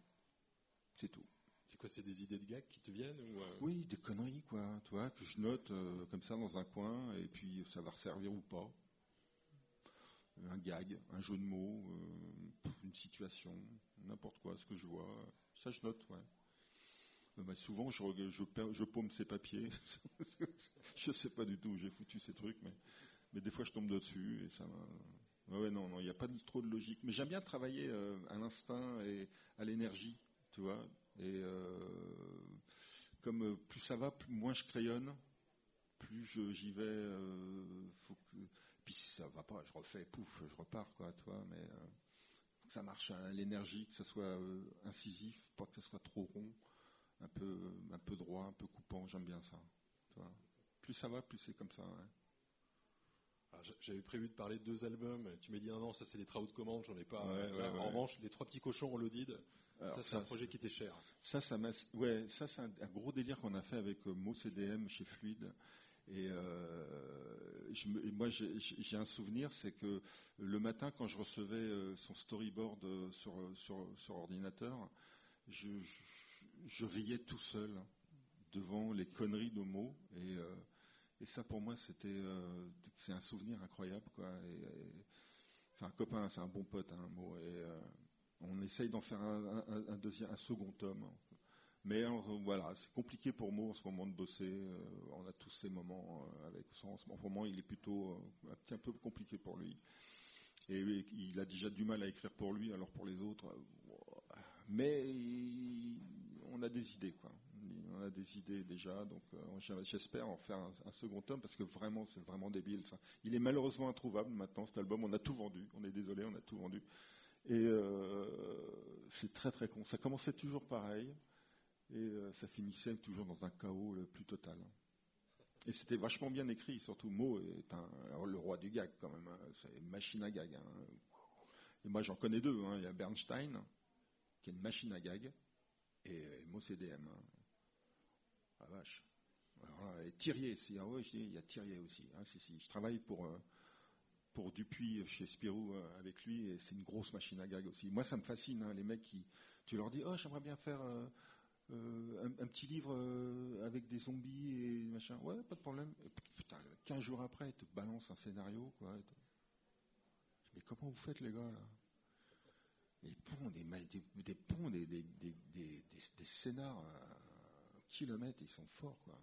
B: c'est tout.
A: C'est quoi, c'est des idées de gags qui te viennent euh?
B: Oui, des conneries, quoi, tu vois, que je note euh, comme ça dans un coin, et puis ça va servir ou pas. Un gag, un jeu de mots, euh, une situation, n'importe quoi, ce que je vois. Ça, je note, ouais. Souvent, je, je, je, paume ces papiers. je sais pas du tout où j'ai foutu ces trucs, mais, des fois, je tombe dessus et ça Ouais, non, non, il n'y a pas trop de logique. Mais j'aime bien travailler à l'instinct et à l'énergie tu vois. Et euh, comme euh, plus ça va, plus, moins je crayonne, plus j'y vais. Euh, puis si ça va pas, je refais, pouf, je repars, quoi, tu vois. Mais faut que ça marche à l'énergie, que ça soit incisif, pas que ça soit trop rond, un peu, un peu droit, un peu coupant. J'aime bien ça. Tu vois. Plus ça va, plus c'est comme ça.
A: J'avais prévu de parler de deux albums. Tu m'as dit non, non, ça c'est des travaux de commande, j'en ai pas. en revanche, les trois petits cochons en l'audide, ça, c'est un projet qui était cher.
B: Ça, ça ouais, ça c'est un, gros délire qu'on a fait avec euh, MoCDM chez Fluide. Et, euh, moi, j'ai un souvenir, c'est que le matin, quand je recevais euh, son storyboard sur, sur, ordinateur, je, riais tout seul devant les conneries de mots. Et, et ça, pour moi, c'était c'est un souvenir incroyable. Quoi. c'est un copain, c'est un bon pote, un hein, mot. Et, on essaye d'en faire un, deuxième, un second tome. Mais voilà, c'est compliqué pour moi en ce moment de bosser. Euh, on a tous ces moments euh, avec ça. En ce moment, il est plutôt euh, un petit peu compliqué pour lui. Et, il a déjà du mal à écrire pour lui, alors pour les autres. mais on a des idées, quoi. On a des idées déjà, donc j'espère en faire un, second tome parce que vraiment, c'est vraiment débile. il est malheureusement introuvable maintenant cet album. On a tout vendu. On est désolé, on a tout vendu. Et euh, c'est très très con. Ça commençait toujours pareil et euh, ça finissait toujours dans un chaos le plus total. Et c'était vachement bien écrit, surtout Mo est le roi du gag quand même, hein. c'est une machine à gag. Hein. Et moi j'en connais deux, hein. il y a Bernstein, qui est une machine à gag, et Mo CDM. Ah vache. et Thirier, ah ouais, il y a Thirier aussi. Je travaille pour, euh, pour Dupuis chez Spirou euh, avec lui, et c'est une grosse machine à gag aussi. Moi ça me fascine, les mecs qui, tu leur dis, oh j'aimerais bien faire... Euh, euh, un, petit livre euh, avec des zombies et machin. Ouais, pas de problème. putain, 15 jours après, ils te balancent un scénario, quoi. Mais comment vous faites, les gars, là? Ils pondent des, des, des ponts, des, des, des, des, scénars à kilomètres, ils sont forts, quoi.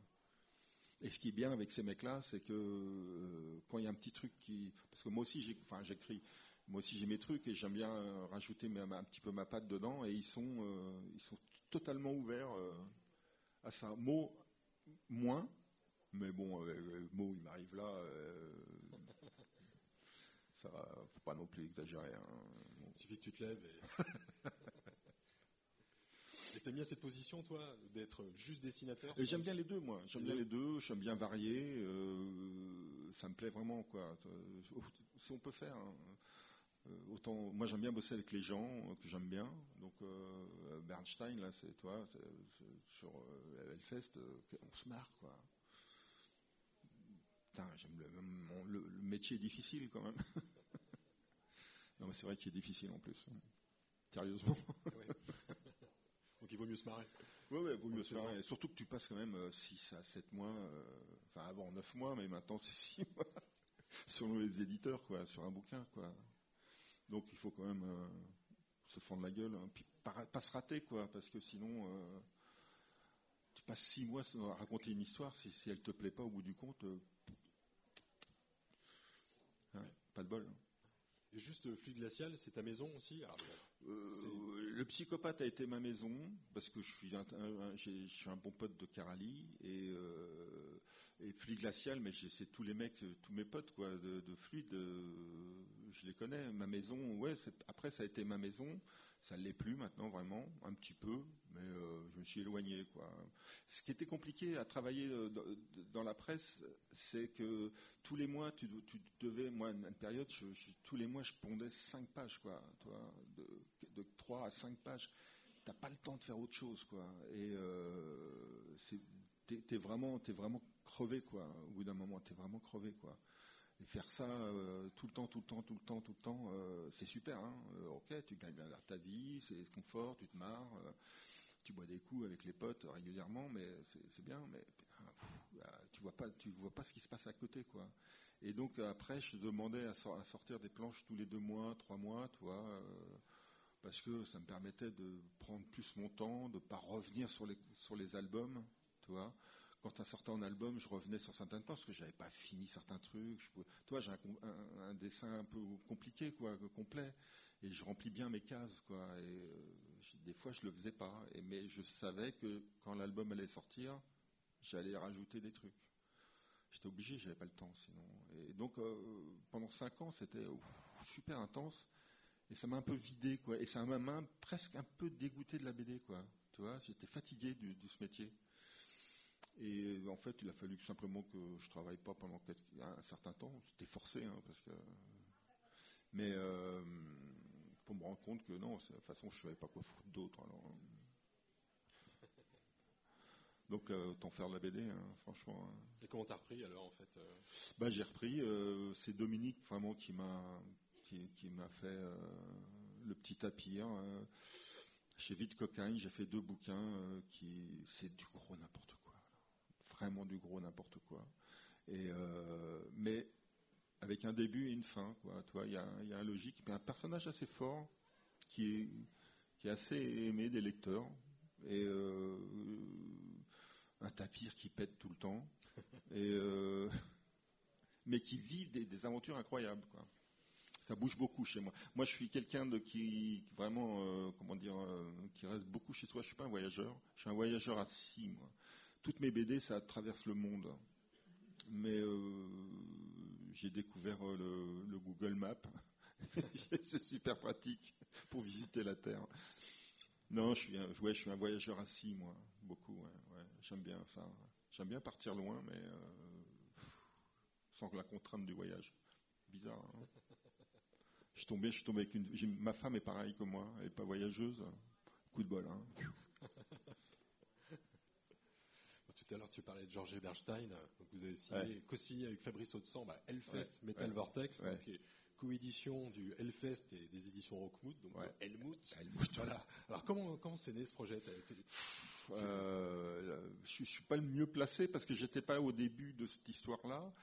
B: Et ce qui est bien avec ces mecs-là, c'est que euh, quand il y a un petit truc qui. Parce que moi aussi, j'ai, enfin, j'écris. Moi aussi, j'ai mes trucs et j'aime bien rajouter un petit peu ma patte dedans. Et ils sont, ils sont totalement ouvert euh, à ça. Mot, moins, mais bon, euh, mot, il m'arrive là. Euh, ça faut pas non plus exagérer. Hein.
A: Il suffit que tu te lèves et. Et t'aimes bien cette position, toi, d'être juste dessinateur?
B: J'aime bien les deux, moi. J'aime bien les deux. J'aime bien varier. ça me plaît vraiment, quoi. Si on peut faire. Hein. Euh, autant, moi j'aime bien bosser avec les gens euh, que j'aime bien. Donc euh, Bernstein, là, c'est toi, sur Hellfest, on se marre, quoi. Putain, j'aime le, métier est difficile quand même. non, mais c'est vrai qu'il est difficile en plus. Sérieusement.
A: Donc il vaut mieux se marrer.
B: Oui, il vaut mieux se marrer. surtout que tu passes quand même 6 à 7 mois, enfin avant 9 mois, mais maintenant c'est 6 mois, sur les éditeurs, quoi, sur un bouquin, quoi. Donc il faut quand même euh, se fendre la gueule, hein. puis pas, se rater, quoi, parce que sinon euh, tu passes six mois à raconter une histoire, si, si elle te plaît pas au bout du compte, euh, hein, pas de bol. Hein.
A: Et juste Fluide Glacial, c'est ta maison aussi?
B: Le psychopathe a été ma maison, parce que je suis un, je suis un bon pote de Carali, et, et Fluide Glacial, mais c'est tous les mecs, tous mes potes quoi, de, de Fluide, je les connais. Ma maison, ouais, après ça a été ma maison. Ça ne l'est plus maintenant vraiment, un petit peu, mais euh, je me suis éloigné. Quoi. Ce qui était compliqué à travailler euh, dans la presse, c'est que tous les mois, tu, devais, moi, une période, tous les mois, je pondais 5 pages, quoi, toi, de, 3 à 5 pages. T'as pas le temps de faire autre chose, quoi. Et euh, t'es, vraiment, es vraiment crevé, quoi. Au bout d'un moment, t'es vraiment crevé, quoi. Et faire ça euh, tout le temps, tout le temps, tout le temps, tout le temps, euh, c'est super. Hein. Euh, ok, tu gagnes ta vie, c'est confort, tu te marres, tu bois des coups avec les potes régulièrement, mais c'est bien. Mais tu vois pas, tu vois pas ce qui se passe à côté, quoi. Et donc après, je demandais à, sortir des planches tous les deux mois, trois mois, tu vois, parce que ça me permettait de prendre plus mon temps, de pas revenir sur les sur les albums, tu vois quand sortait en album, je revenais sur certaines parts parce que j'avais pas fini certains trucs. Je Toi, j'ai un, dessin un peu compliqué, quoi, complet, et je remplis bien mes cases, quoi. Euh, des fois, je le faisais pas. Mais je savais que quand l'album allait sortir, j'allais rajouter des trucs. J'étais obligé, j'avais pas le temps sinon. Et donc, euh, pendant cinq ans, c'était super intense. Et ça m'a un peu vidé, quoi. Et ça m'a presque un peu dégoûté de la BD, quoi. J'étais fatigué de ce métier. Et en fait, il a fallu simplement que je travaille pas pendant un certain temps. C'était forcé, hein, parce que. Mais euh, pour me rendre compte que non, de toute façon, je savais pas quoi foutre d'autre. Alors. Donc, euh, autant faire de la BD, hein, franchement. Hein.
A: Et comment t'as repris alors, en fait euh?
B: Bah, j'ai repris. c'est Dominique vraiment qui m'a qui, m'a fait le petit tapis. Hein, chez Vite Cocaine, j'ai fait deux bouquins qui c'est du gros n'importe quoi vraiment du gros n'importe quoi. Euh, mais avec un début et une fin, quoi. Toi, il y a, un logique, un personnage assez fort qui est, qui est assez aimé des lecteurs et euh, un tapir qui pète tout le temps euh, mais qui vit des, aventures incroyables. Ça bouge beaucoup chez moi. Moi, je suis quelqu'un qui vraiment, comment dire, qui reste beaucoup chez soi. Je suis pas un voyageur. Je suis un voyageur assis, moi toutes mes BD, ça traverse le monde. Mais euh, j'ai découvert euh, le, Google Maps. c'est super pratique pour visiter la Terre. Non, je suis un, je suis un voyageur assis, moi, beaucoup. J'aime bien ça. J'aime bien partir loin, mais euh, sans la contrainte du voyage. Bizarre. Hein. je suis tombé, je suis tombé avec une. Ma femme est pareille que moi, elle n'est pas voyageuse. Coup de bol. Hein.
A: Tout à l'heure, tu parlais de Georges Bernstein. vous avez signé, co-signé avec Fabrice Audescent bah, Hellfest Metal Vortex, qui coédition du Hellfest et des éditions Rockmoot, donc Helmut. Voilà. Alors comment comment c'est né ce projet?
B: Euh, Je suis pas le mieux placé parce que j'étais pas au début de cette histoire-là.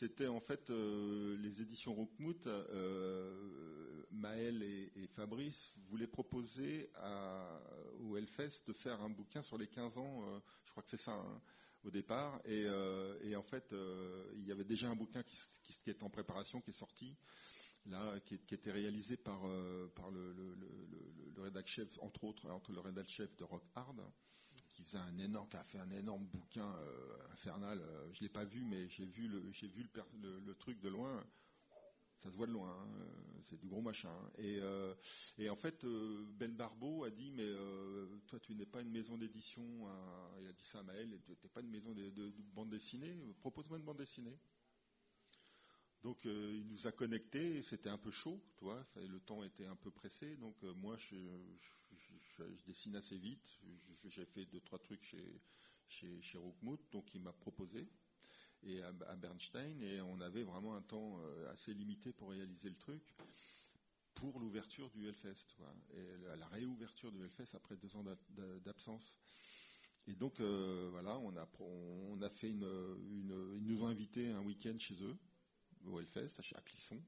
B: C'était en fait euh, les éditions Rockmoot, euh, Maël et, Fabrice voulaient proposer à, au Hellfest de faire un bouquin sur les 15 ans, je crois que c'est ça, hein, au départ. Et, en fait, il y avait déjà un bouquin qui, qui, est en préparation, qui est sorti, là, qui, était réalisé par, le, le, chef, entre autres, entre le rédac chef de Rock Hard qui a fait un énorme bouquin euh, infernal. Euh, je l'ai pas vu, mais j'ai vu le, le, truc de loin. Ça se voit de loin, hein. c'est du gros machin. Et, euh, et en fait, Ben Barbeau a dit, mais toi, tu n'es pas une maison d'édition. il a dit ça à Maël, tu n'es pas une maison de, de bande dessinée. Propose-moi une bande dessinée. Donc il nous a connectés, c'était un peu chaud, tu vois, le temps était un peu pressé, donc moi je, dessine assez vite. J'ai fait deux, trois trucs chez, chez, donc il m'a proposé et à, Bernstein, et on avait vraiment un temps euh, assez limité pour réaliser le truc pour l'ouverture du Hellfest, et la, réouverture du Hellfest après deux ans d'absence. Et donc euh, voilà, on a, on a fait une, ils nous ont invités un week-end chez eux au Hellfest à Clisson.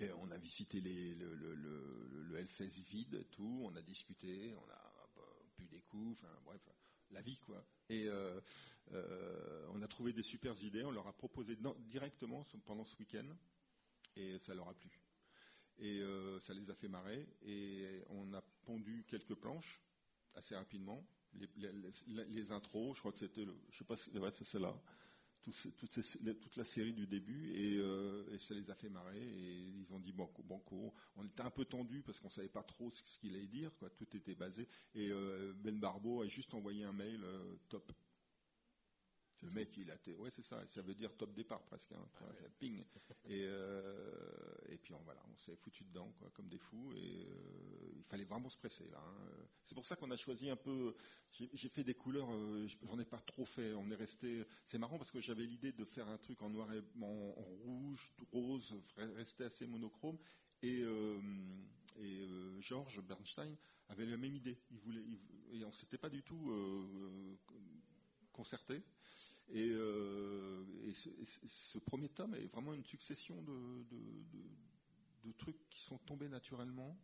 B: Et on a visité les, le, le, le, le Hellfest vide, tout. On a discuté, on a bu des coups, enfin bref, la vie quoi. Et euh, euh, on a trouvé des super idées. On leur a proposé directement pendant ce week-end, et ça leur a plu. Et euh, ça les a fait marrer. Et on a pondu quelques planches assez rapidement. Les intros, je crois que c'était, je sais pas, si c'est là toute, la série du début euh, et, ça les a fait marrer et ils ont dit banco, banco. On était un peu tendu parce qu'on savait pas trop ce qu'il allait dire, quoi. Tout était basé et euh, Ben Barbeau a juste envoyé un mail euh, top. Le mec, il a été, ouais, c'est ça, ça veut dire top départ presque, hein, ah ping. Et, euh, et puis on, voilà, on s'est foutu dedans, quoi, comme des fous, et euh, il fallait vraiment se presser là. Hein. C'est pour ça qu'on a choisi un peu. J'ai fait des couleurs, euh, j'en ai pas trop fait. On est resté. C'est marrant parce que j'avais l'idée de faire un truc en noir et en, en rouge, rose, rester assez monochrome. Et, et Georges Bernstein avait la même idée. Il voulait, et on s'était pas du tout concerté. Et, euh, ce, premier tome est vraiment une succession de, trucs qui sont tombés naturellement.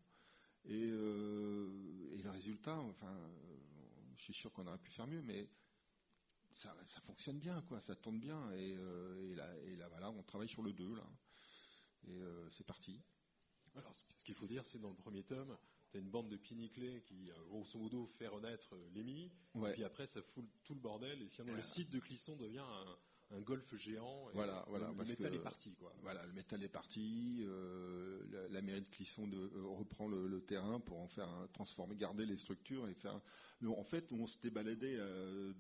B: Et, euh, le résultat, enfin, je suis sûr qu'on aurait pu faire mieux, mais ça, fonctionne bien, quoi, ça tourne bien. Et, euh, là, et là, voilà, on travaille sur le 2, là. Et c'est parti.
A: Alors, ce qu'il faut dire, c'est dans le premier tome, tu une bande de piniclés qui, euh, grosso modo, fait renaître euh, l'émi, et puis après, ça fout tout le bordel, et finalement, le site de Clisson devient un, golf géant.
B: Et voilà, voilà.
A: Le, métal est parti, quoi.
B: Voilà, le métal est parti. Euh, la, mairie de Clisson de, reprend le, terrain pour en faire un, transformer, garder les structures et faire. en fait, on s'était baladé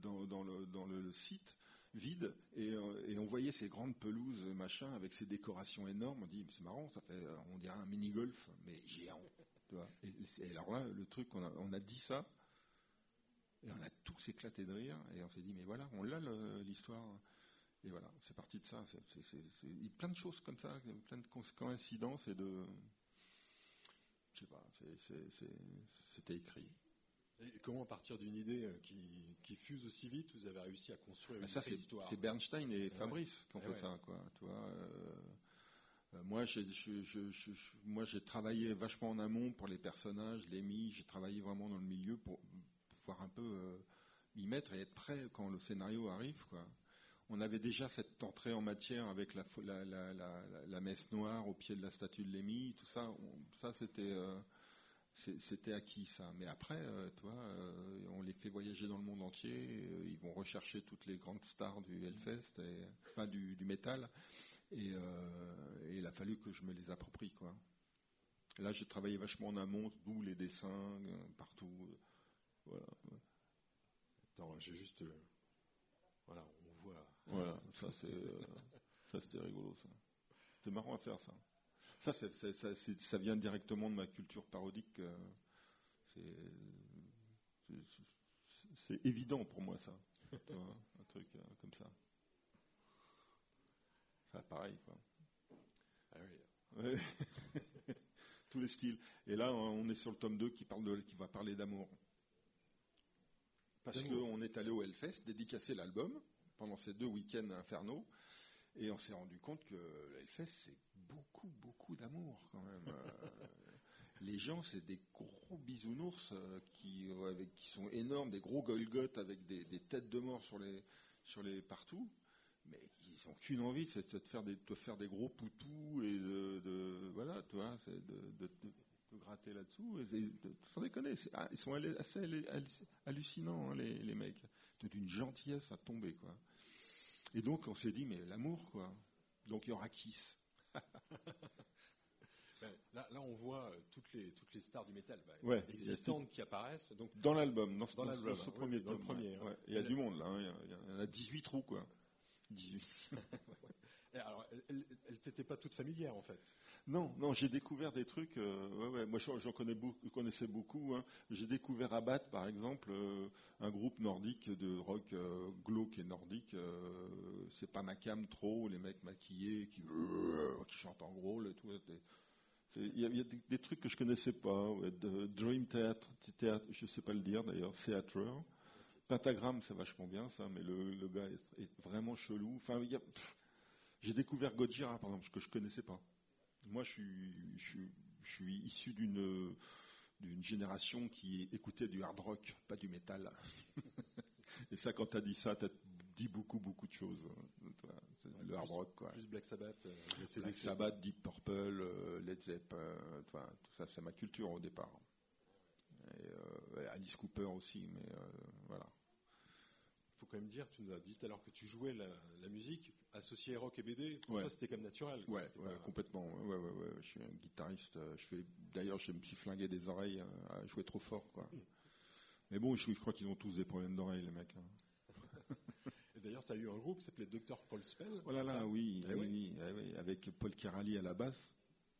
B: dans, le, dans le site vide et, on voyait ces grandes pelouses machin avec ces décorations énormes. On dit c'est marrant, ça fait on dirait un mini golf mais géant et, alors là, le truc, on a, on a dit ça, et on a tous éclaté de rire, et on s'est dit, mais voilà, on l'a l'histoire. Et voilà, c'est parti de ça. il y a plein de choses comme ça, plein de coïncidences et de. Je sais pas, c'était écrit.
A: Et comment, à partir d'une idée euh, qui, fuse aussi vite, vous avez réussi à construire
B: une ça, histoire C'est Bernstein et Fabrice qui ont fait ça, quoi. Tu vois, euh, euh, moi, j'ai travaillé vachement en amont pour les personnages, les j'ai travaillé vraiment dans le milieu pour pouvoir un peu euh, m'y mettre et être prêt quand le scénario arrive. On avait déjà cette entrée en matière avec la, la, messe noire au pied de la statue de Lémi, tout ça, ça c'était euh, c'était acquis ça. Mais après, toi, on les fait voyager dans le monde entier, ils vont rechercher toutes les grandes stars du Hellfest, et, enfin du, du métal. Et, euh, et, il a fallu que je me les approprie, quoi. là, j'ai travaillé vachement en amont, d'où les dessins, euh, partout. Euh, voilà.
A: Attends, j'ai juste. voilà, on voit.
B: Voilà, ça c'est. Ça, c'était rigolo, ça. C'était marrant à faire, ça. Ça, c'est- c'est- ça, c'est- ça vient directement de ma culture parodique. C'est c'est- c'est évident pour moi, ça. Un truc comme ça. Ça, pareil, quoi.
A: Ah oui.
B: Tous les styles. Et là, on est sur le tome 2 qui, parle de, qui va parler d'amour. Parce qu'on est allé au Hellfest, dédicacer l'album pendant ces deux week-ends infernaux. Et on s'est rendu compte que le Hellfest, c'est beaucoup, beaucoup d'amour quand même. Les gens, c'est des gros bisounours euh, qui, euh, avec, qui sont énormes, des gros golgotes avec des, des têtes de mort sur les, sur les partout. Mais ils n'ont qu'une envie, c'est de, te faire des, de faire des gros poutous et de, de- voilà, c'est de, de- gratter là-dessous. Sans déconner, ah, ils sont assez hallucinants, hein, les, les mecs. C'est d'une gentillesse à tomber, quoi. Et donc, on s'est dit, mais l'amour, quoi. Donc, il y aura Kiss.
A: Ben, Là, là, on voit euh, toutes les, toutes les stars du métal bah,
B: Ouais,
A: existantes qui apparaissent. Donc,
B: Dans l'album, dans,
A: Dans
B: dans
A: l'album,
B: ce
A: oui,
B: premier
A: oui, dans le
B: tome,
A: premier,
B: ouais.
A: hein.
B: Ouais. Il y a du monde, là. hein. Il y a- il y en a 18 trous, quoi. 18.
A: et alors, elle- elle t'était pas toute familière en fait.
B: Non, non, j'ai découvert des trucs. euh, ouais, ouais, moi, j'en j'en connais beaucoup, connaissais beaucoup. hein. J'ai découvert Abbat, par exemple, euh, un groupe nordique de rock euh, glauque et nordique. euh, c'est pas ma cam trop, les mecs maquillés qui, qui chantent en gros. et tout. Il y a, il y a des, des trucs que je connaissais pas. ouais, de Dream Theater, théâtre, je sais pas le dire d'ailleurs, Theatre. Pentagram, c'est vachement bien ça, mais le, le gars est, est vraiment chelou. Enfin, j'ai découvert Gojira, par exemple, que je connaissais pas. Moi, je suis, je je suis issu d'une d'une génération qui écoutait du hard rock, pas du métal. Et ça, quand tu as dit ça, tu as dit beaucoup, beaucoup de choses. Le hard rock, quoi.
A: Plus Black Sabbath. euh,
B: Black. Sabbath, Deep Purple, euh, Led Zepp, euh, tout ça, c'est ma culture au départ. Et, Alice Cooper aussi, mais voilà.
A: Il faut quand même dire, tu nous as dit tout à l'heure que tu jouais la, la musique associée rock et BD. Pour
B: Ouais.
A: toi, c'était comme naturel. quoi.
B: Ouais,
A: C'était
B: ouais,
A: pas-
B: complètement. Ouais, ouais, ouais. Je suis un guitariste. euh, Je fais, d'ailleurs, je me suis flingué des oreilles euh, à jouer trop fort, quoi. Mais bon, je, je crois qu'ils ont tous des problèmes d'oreilles, les mecs. hein.
A: Et d'ailleurs, tu as eu un groupe qui s'appelait Dr. Paul Spell.
B: Oh là là, oui,
A: Eh
B: oui,
A: oui.
B: eh oui, avec Paul Kirali à la basse,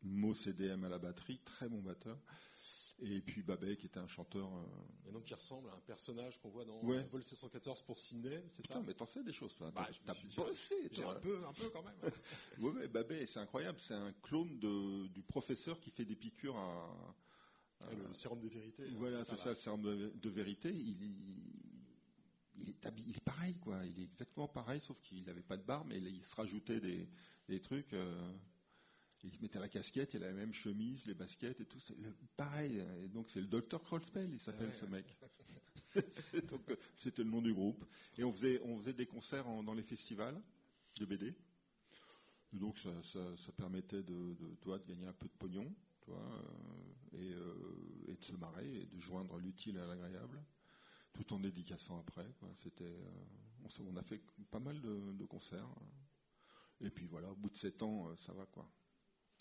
B: Mo CDM à la batterie, très bon batteur. Et puis Babet, qui était un chanteur. euh,
A: Et donc, qui ressemble à un personnage qu'on voit dans
B: Ouais.
A: Vol 614 pour Sydney, c'est
B: Putain,
A: ça
B: mais t'en sais des choses, toi.
A: Bah,
B: T'as- bossé, toi.
A: un peu, un peu quand même.
B: Oui, oui, Babet, c'est incroyable. C'est un clone de- du professeur qui fait des piqûres à. à-
A: le sérum de vérité. hein,
B: Voilà, c'est ça, c'est un de, de vérité. Il, il- il est habillé- il est pareil, quoi. Il est exactement pareil, sauf qu'il n'avait pas de barbe, mais il se rajoutait des, des trucs. euh, il se mettait la casquette, il a la même chemise, les baskets et tout. C'est pareil. Et donc, c'est le Dr. Krollspell, il s'appelle
A: Ouais.
B: ce mec. Donc, euh, C'était le nom du groupe. Et on faisait, on faisait des concerts en- dans les festivals de BD. Et donc, ça, ça- ça permettait de, de, toi, de gagner un peu de pognon, toi, euh, et, euh, et de se marrer, et de joindre l'utile à l'agréable, tout en dédicaçant après. C'était, euh, on, a fait pas mal de, de concerts. Et puis voilà, au bout de sept ans, ça va quoi.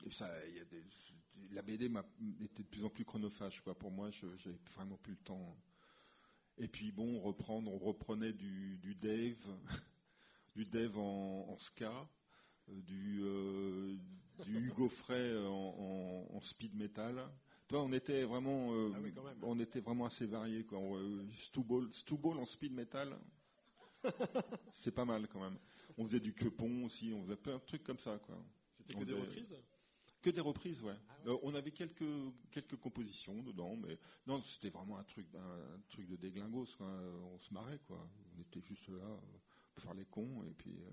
B: Et ça, il y a des, la BD m'a été de plus en plus chronophage. Quoi. Pour moi, je j'avais vraiment plus le temps. Et puis bon, reprendre, on reprenait du, du Dave, du Dave en, en ska, euh, du, euh, du Hugo Frey en, en- en speed metal. Toi, on était vraiment, euh,
A: Ah oui,
B: on était vraiment assez variés. Quoi. Stubble, Stubble en speed metal, c'est pas mal quand même. On faisait du quepon aussi, on faisait plein de trucs comme ça. Quoi.
A: C'était que des reprises?
B: Que des reprises, ouais.
A: Ah ouais.
B: Euh, on avait quelques quelques compositions dedans, mais non, c'était vraiment un truc un, truc de déglingos. quoi. Euh, On se marrait, quoi. On était juste là euh, pour faire les cons, et puis euh,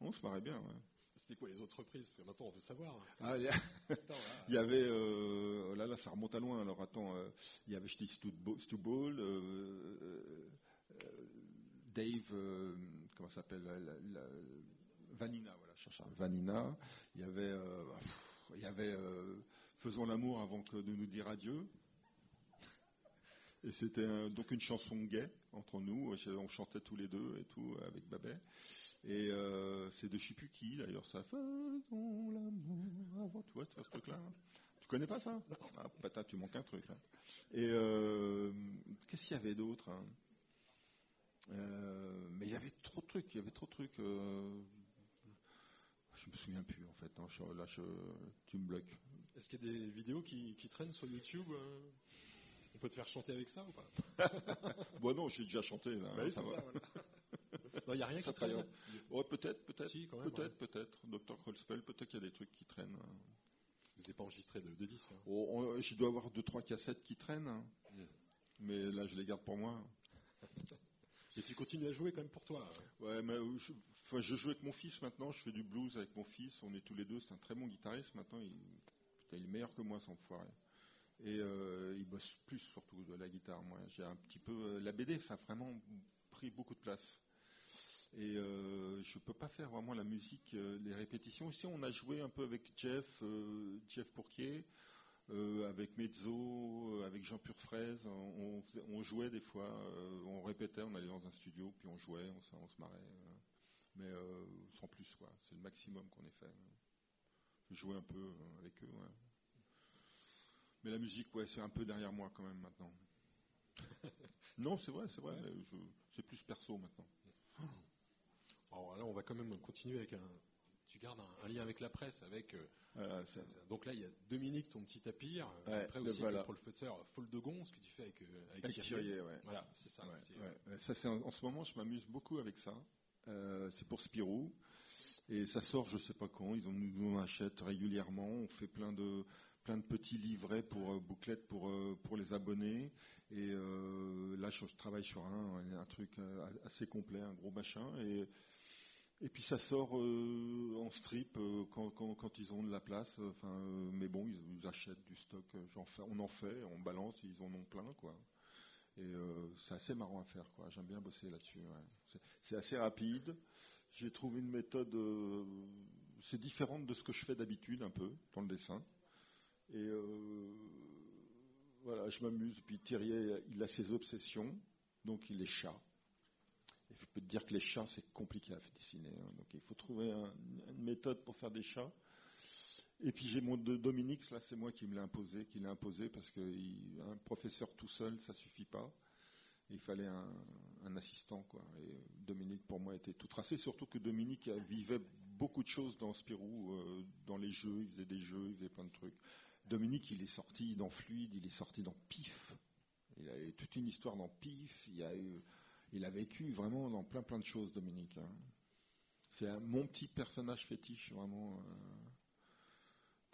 B: on se marrait bien. Ouais.
A: C'était quoi les autres reprises? Parce que maintenant, on veut savoir.
B: Ah, il y avait euh, là là, ça remonte à loin. Alors attends, euh, il y avait euh, euh, euh, Dave, euh, comment ça s'appelle, Vanina, voilà, je cherche un- Vanina. Il y avait, euh, pff, il y avait euh, Faisons l'amour avant que de nous dire adieu. Et c'était donc une chanson gay entre nous. On chantait tous les deux et tout avec Babet. Et euh, c'est de je sais plus qui d'ailleurs ça. Faisons l'amour avant. Tu vois, tu vois ce truc-là hein Tu connais pas ça? Ah, tu manques un truc. Là. Et euh, qu'est-ce qu'il y avait d'autre hein? Euh, Mais il y avait trop de trucs. Il y avait trop de trucs. euh, je me souviens plus en fait. Hein. là, tu me bloques.
A: Est-ce qu'il y a des vidéos qui, traînent sur YouTube euh? On peut te faire chanter avec ça ou pas?
B: Bon non, j'ai déjà chanté là.
A: Bah il n'y a rien qui traîne.
B: peut-être, peut-être, peut-être, peut-être. Dr Krollspell, peut-être qu'il y a des trucs qui traînent.
A: Vous n'avez pas enregistré de, de disques hein.
B: oh, Je dois avoir deux trois cassettes qui traînent, hein. mais là je les garde pour moi.
A: Et tu continues à jouer quand même pour toi.
B: Ouais, mais je, je joue avec mon fils maintenant. Je fais du blues avec mon fils. On est tous les deux. C'est un très bon guitariste maintenant. Il, est meilleur que moi, sans foirer. Et euh, il bosse plus surtout de la guitare. Moi, j'ai un petit peu euh, la BD. Ça a vraiment pris beaucoup de place. Et euh, je peux pas faire vraiment la musique, euh, les répétitions. Ici, on a joué un peu avec Jeff, Jeff Pourquier. Avec Mezzo, avec Jean Purfraise, on, jouait des fois, on répétait, on allait dans un studio, puis on jouait, on se marrait mais euh, sans plus, quoi. C'est le maximum qu'on ait fait. Jouer un peu euh, avec eux, Mais la musique, ouais, c'est un peu derrière moi quand même maintenant. non, c'est vrai, c'est vrai. C'est plus perso maintenant.
A: Alors là, on va quand même continuer avec un. Tu gardes un, lien avec la presse, avec. Euh, donc là, il y a Dominique, ton petit tapir. après aussi, le professeur Foldegon, ce que tu fais avec, avec,
B: Thierry.
A: Voilà, c'est ça.
B: en, ce moment, je m'amuse beaucoup avec ça. Euh, c'est pour Spirou. Et ça sort, je sais pas quand. Ils nous en achètent régulièrement. On fait plein de plein de petits livrets pour euh, bouclettes pour euh, pour les abonnés. Et là, je travaille sur un truc assez complet, un gros machin. Et et puis ça sort en strip quand, quand, ils ont de la place. Enfin, mais bon, ils, achètent du stock. on en fait, on balance, ils en ont plein, quoi. Et c'est assez marrant à faire, quoi. J'aime bien bosser là-dessus. C'est assez rapide. J'ai trouvé une méthode, euh, c'est différente de ce que je fais d'habitude un peu dans le dessin. Et euh, voilà, je m'amuse. Puis Thierry, il a ses obsessions, donc il est chat. Et je peux te dire que les chats, c'est compliqué à dessiner. Hein. Donc il faut trouver une méthode pour faire des chats. Et puis j'ai mon Dominique, là c'est moi qui me l'ai imposé, qui l'a imposé parce qu'un professeur tout seul, ça suffit pas. Il fallait un, assistant, quoi. Et Dominique, pour moi, était tout tracé, surtout que Dominique vivait beaucoup de choses dans Spirou, euh, dans les jeux, il faisait des jeux, il faisait plein de trucs. Dominique, il est sorti dans Fluide, il est sorti dans Pif. Il a eu toute une histoire dans Pif, il a, a vécu vraiment dans plein plein de choses, Dominique. Hein. C'est mon petit personnage fétiche, vraiment. Euh,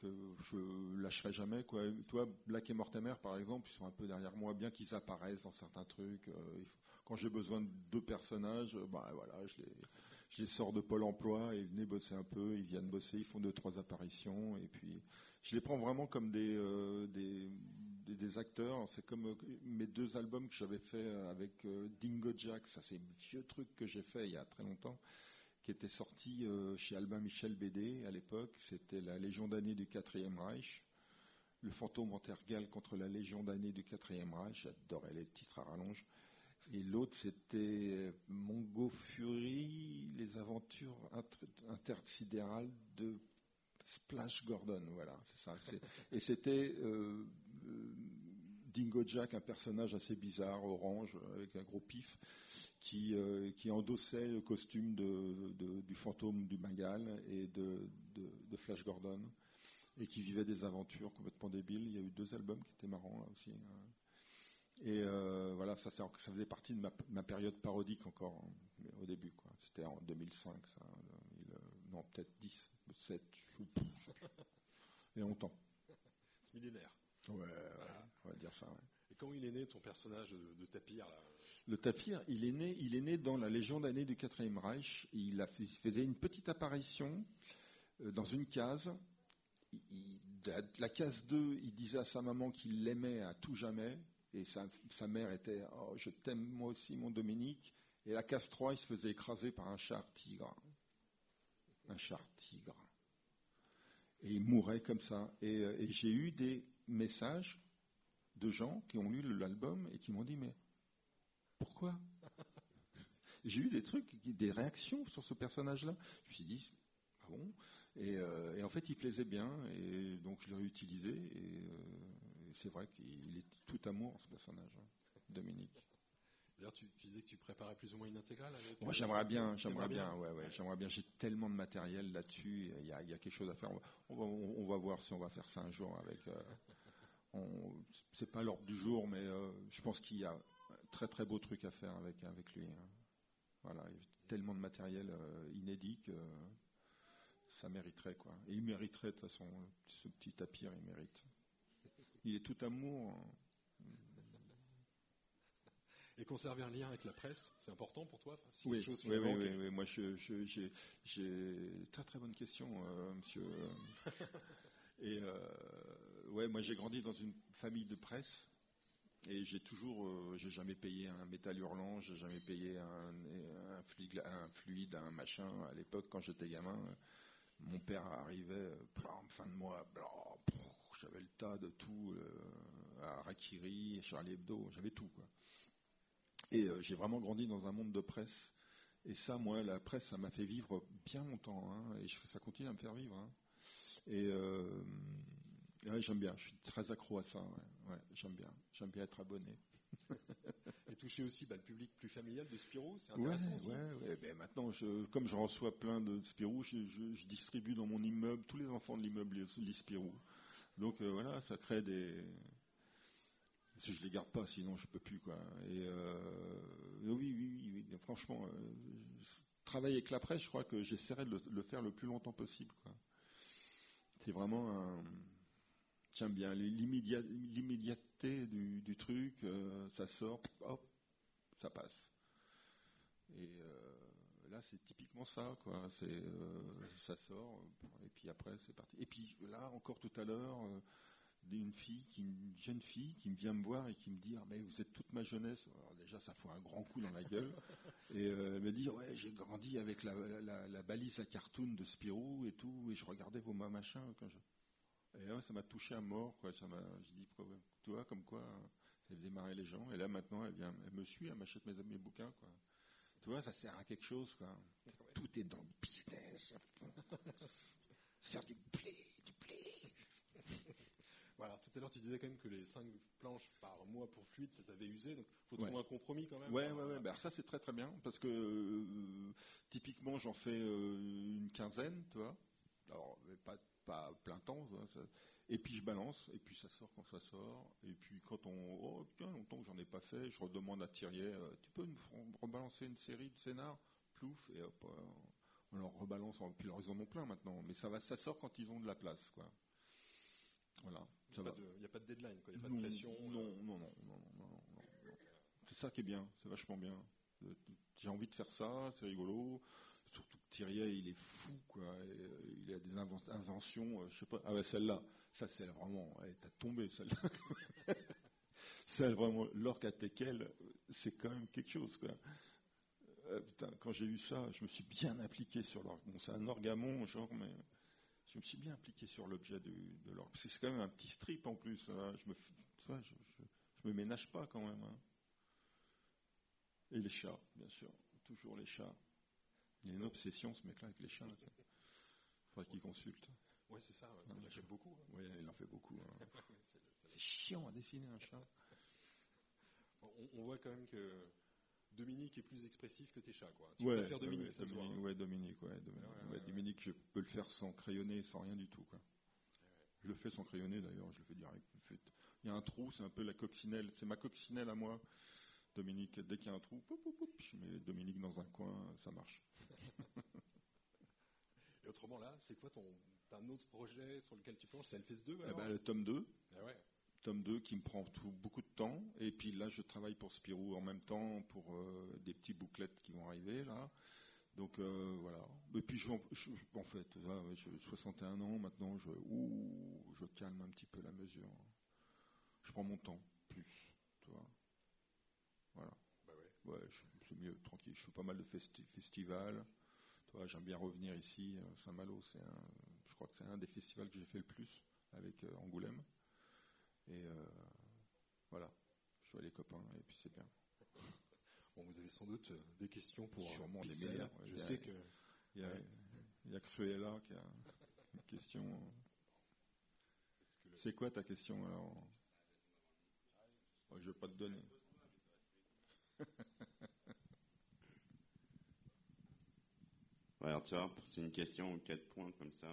B: que je lâcherai jamais. Toi, Black et Mortimer, par exemple, ils sont un peu derrière moi, bien qu'ils apparaissent dans certains trucs. Euh, quand j'ai besoin de deux personnages, bah voilà, je les, sors de Pôle Emploi et ils venaient bosser un peu, ils viennent bosser, ils font deux trois apparitions et puis je les prends vraiment comme des euh, des, des, acteurs. C'est comme euh, mes deux albums que j'avais fait avec Dingo Jack, ça c'est vieux truc que j'ai fait il y a très longtemps qui était sorti euh, chez Albin Michel BD à l'époque. C'était la Légion d'année du Quatrième Reich. Le fantôme Tergal contre la Légion d'année du Quatrième Reich. J'adorais les titres à rallonge. Et l'autre, c'était Mongo Fury, les aventures intersidérales de Splash Gordon. Voilà. Et c'était euh, euh, Dingo Jack, un personnage assez bizarre, orange, avec un gros pif, qui, euh, qui endossait le costume de, du fantôme du Bengale et de, de, Flash Gordon, et qui vivait des aventures complètement débiles. Il y a eu deux albums qui étaient marrants là aussi. Hein. Et euh, voilà, ça, ça, faisait partie de ma, ma période parodique encore, hein, au début. quoi. C'était en 2005, ça. Euh, non, peut-être 10, 7, je Et longtemps.
A: C'est millénaire.
B: Ouais, on va dire ça.
A: Et quand il est né, ton personnage de, tapir
B: Le tapir, il est né, il est né dans la Légion d'année du 4e Reich. Il, faisait une petite apparition euh, dans une case. la, case 2, il disait à sa maman qu'il l'aimait à tout jamais. Et sa, mère était oh, Je t'aime moi aussi, mon Dominique. Et la case 3, il se faisait écraser par un char tigre. Un char tigre. Et il mourait comme ça. et euh, j'ai eu des messages de gens qui ont lu l'album et qui m'ont dit mais pourquoi? J'ai eu des trucs, des réactions sur ce personnage-là. Je me suis dit ah bon? Euh, et, en fait il plaisait bien et donc je l'ai utilisé et, euh, et c'est vrai qu'il est tout amour ce personnage, hein, Dominique.
A: D'ailleurs, tu, disais que tu préparais plus ou moins une intégrale
B: Moi, j'aimerais bien, j'aimerais bien, ouais, ouais, j'aimerais bien. J'ai tellement de matériel là-dessus, il y, a, quelque chose à faire. On va, on va, voir si on va faire ça un jour avec. Euh, c'est pas l'ordre du jour, mais euh, je pense qu'il y a un très très beau truc à faire avec avec lui. Hein. Voilà, il y a tellement de matériel euh, inédit que ça mériterait quoi. Et il mériterait de toute façon ce petit tapir, il mérite. Il est tout amour. Hein
A: et conserver un lien avec la presse, c'est important pour toi
B: oui, oui, oui, oui, moi j'ai très très bonne question, euh, monsieur. et euh, ouais, moi j'ai grandi dans une famille de presse et j'ai toujours, euh, j'ai jamais payé un métal hurlant, j'ai jamais payé un, fluide, un, fluide, un machin. À l'époque, quand j'étais gamin, mon père arrivait, en fin de mois, j'avais le tas de tout, à Rakiri, Charlie Hebdo, j'avais tout quoi. Et euh, j'ai vraiment grandi dans un monde de presse. Et ça, moi, la presse, ça m'a fait vivre bien longtemps. Hein, et ça continue à me faire vivre. Hein. Et euh, j'aime bien. Je suis très accro à ça. Ouais, j'aime bien. J'aime bien être abonné.
A: et toucher aussi bah, le public plus familial de Spirou, c'est intéressant aussi.
B: Ouais, ben, maintenant, je, comme je reçois plein de Spirou, je, je, distribue dans mon immeuble, tous les enfants de l'immeuble lisent Spirou. Donc euh, voilà, ça crée des, je les garde pas, sinon je peux plus quoi. Et euh, oui, oui, oui, franchement, euh, travailler avec la presse, je crois que j'essaierai de le, faire le plus longtemps possible. C'est vraiment un, j'aime bien l'immédiateté du, truc, euh, ça sort, hop, ça passe. Et là, c'est typiquement ça, quoi. C'est, ça sort, et puis après, c'est parti. Et puis là, encore tout à l'heure d'une fille, qui, une jeune fille qui vient me voir et qui me dit ah, mais vous êtes toute ma jeunesse. Alors déjà ça fait un grand coup dans la gueule et euh, elle me dit ouais j'ai grandi avec la, balise à cartoon de Spirou et tout et je regardais vos machins quand je et là ça m'a touché à mort quoi. Ça m'a dit tu vois comme quoi ça faisait marrer les gens et là maintenant elle vient elle me suit elle m'achète mes, mes bouquins quoi. Tu vois ça sert à quelque chose quoi. Tout est dans le business. Faire du blé, du blé.
A: Voilà, tout à l'heure, tu disais quand même que les 5 planches par mois pour fluide, ça t'avait usé, donc faut trouver un compromis quand même.
B: Ouais, ouais, ouais. Ben, ça, c'est très très bien, parce que euh, typiquement, j'en fais euh, une quinzaine, tu vois. Alors, pas, pas plein temps, et puis je balance, et puis ça sort quand ça sort, et puis quand on. Oh, putain, longtemps que j'en ai pas fait, je redemande à Thierry, euh, tu peux me rebalancer une série de scénars? Plouf, et hop, on leur rebalance, puis ils en ont plein maintenant, mais ça, va, ça sort quand ils ont de la place, quoi. Voilà.
A: Il n'y a, pas de deadline, il n'y a pas de pression.
B: Euh. Non, non, non, non, non, C'est ça qui est bien, c'est vachement bien. J'ai envie de faire ça, c'est rigolo. Que Thierry, il est fou, quoi. Euh, il a des inventions, euh, je sais pas. Ah ouais, celle-là, ça c'est vraiment, elle est tombé, celle-là. celle vraiment, l'orque à Tekel, c'est quand même quelque chose, quoi. putain, quand j'ai eu ça, je me suis bien appliqué sur l'orgue. Bon, c'est un orgamon, genre, mais je me suis bien impliqué sur l'objet de, de l'orgue. C'est quand même un petit strip en plus. Hein. Je, me, je, me ménage pas quand même. Hein. Et les chats, bien sûr. Toujours les chats. Il y a une obsession, ce mec-là, avec les chats. Il faudrait qu'il consulte.
A: Oui, c'est ça, parce qu'il en fait beaucoup. Hein.
B: Oui, il en fait beaucoup. c'est chiant à dessiner un chat.
A: on, voit quand même que Dominique est plus expressif que tes chats, quoi.
B: Tu ouais, préfères Dominique, ouais, ça Dominique, ouais, Dominique, ouais, Dominique, Dominique, je peux le faire sans crayonner, sans rien du tout, quoi. Je le fais sans crayonner, d'ailleurs, je le fais direct. Il y a un trou, c'est un peu la coccinelle, c'est ma coccinelle à moi. Dominique, dès qu'il y a un trou, je mets Dominique dans un coin, ça marche.
A: Là, c'est quoi ton, un autre projet sur lequel tu penses C'est LFS2
B: eh ben, Le tome 2. Ah ouais tome 2 qui me prend tout, beaucoup de temps. Et puis là, je travaille pour Spirou en même temps pour euh, des petits bouclettes qui vont arriver là. Donc euh, voilà. Et puis je, en fait, j'ai 61 ans maintenant, je, je calme un petit peu la mesure. Je prends mon temps plus, tu vois. Voilà. Bah ouais. ouais c'est mieux, tranquille. Je fais pas mal de festivals. Toi, j'aime bien revenir ici. Euh, Saint-Malo, c'est je crois que c'est un des festivals que j'ai fait le plus avec Angoulême. Et euh, voilà, je vois les copains et puis c'est bien.
A: Bon, vous avez sans doute euh, des questions pour
B: euh, sûrement les meilleurs.
A: Je sais que
B: il y a, il y a Cruella qui a une question. C'est quoi ta question alors? Je vais pas te donner.
C: Ouais, alors tu vois, c'est une question en quatre points comme ça.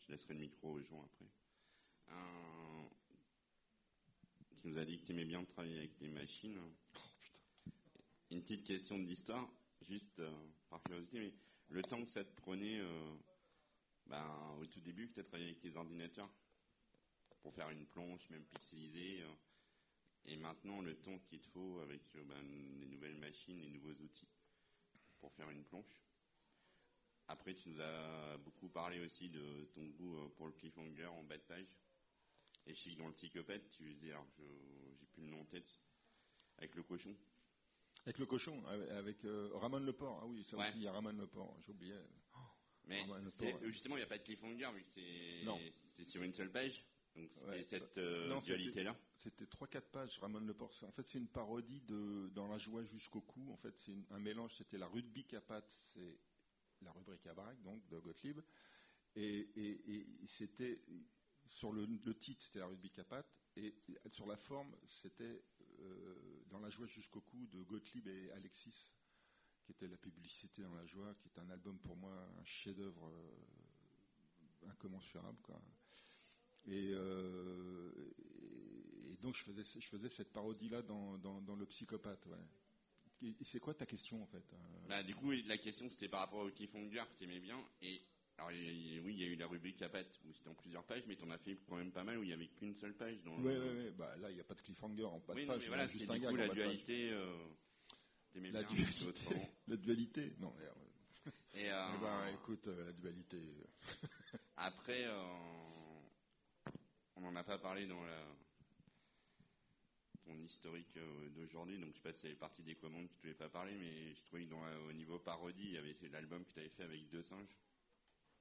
C: Je laisserai le micro aux gens après. Un... Tu nous as dit que tu aimais bien travailler avec des machines. Une petite question d'histoire, juste euh, par curiosité, mais le temps que ça te prenait euh, ben, au tout début que tu as travaillé avec tes ordinateurs pour faire une planche, même pixelisée, euh, et maintenant le temps qu'il te faut avec ben, les nouvelles machines, les nouveaux outils pour faire une planche. Après, tu nous as beaucoup parlé aussi de ton goût pour le cliffhanger en bas de page. Et je sais que dans le psychopathe, tu faisais, alors j'ai plus le nom en tête, avec le cochon.
B: Avec le cochon, avec euh, Ramon Leport. Ah oui, ça aussi, il y a Ramon Leport, j'oubliais.
C: Mais justement, il n'y a pas de cliffhanger vu que c'est sur une seule page. Donc c'était cette euh, dualité-là.
B: C'était 3-4 pages, Ramon Leport. En fait, c'est une parodie de Dans la joie jusqu'au cou. En fait, c'est un mélange. C'était la rugby capate, c'est la rubrique à donc, de Gottlieb. Et, c'était sur le, titre, c'était la rugby capate. Et sur la forme, c'était euh, Dans la joie jusqu'au cou de Gottlieb et Alexis qui était la publicité dans la joie, qui est un album pour moi, un chef-d'œuvre euh, incommensurable. Euh, et, donc je faisais, cette parodie-là dans, le psychopathe. C'est quoi ta question en fait
C: euh? Bah, Du coup, la question c'était par rapport au cliffhanger que tu aimais bien. Et alors, oui, il y a eu la rubrique Capat où c'était en plusieurs pages, mais tu en as fait quand même pas mal où il n'y avait qu'une seule page.
B: Oui, oui, oui. Bah, là, il n'y a pas de cliffhanger en pas de page.
C: Mais voilà, un du coup, la dualité.
B: La, dualité. la dualité Non,
C: Et euh,
B: eh ben, écoute, euh, la dualité.
C: Après, euh, on n'en a pas parlé dans la, ton historique d'aujourd'hui, donc je sais pas si c'est partie des commandes que tu ne pas parler, mais je trouvais que dans au niveau parodie, il y avait l'album que tu avais fait avec deux singes.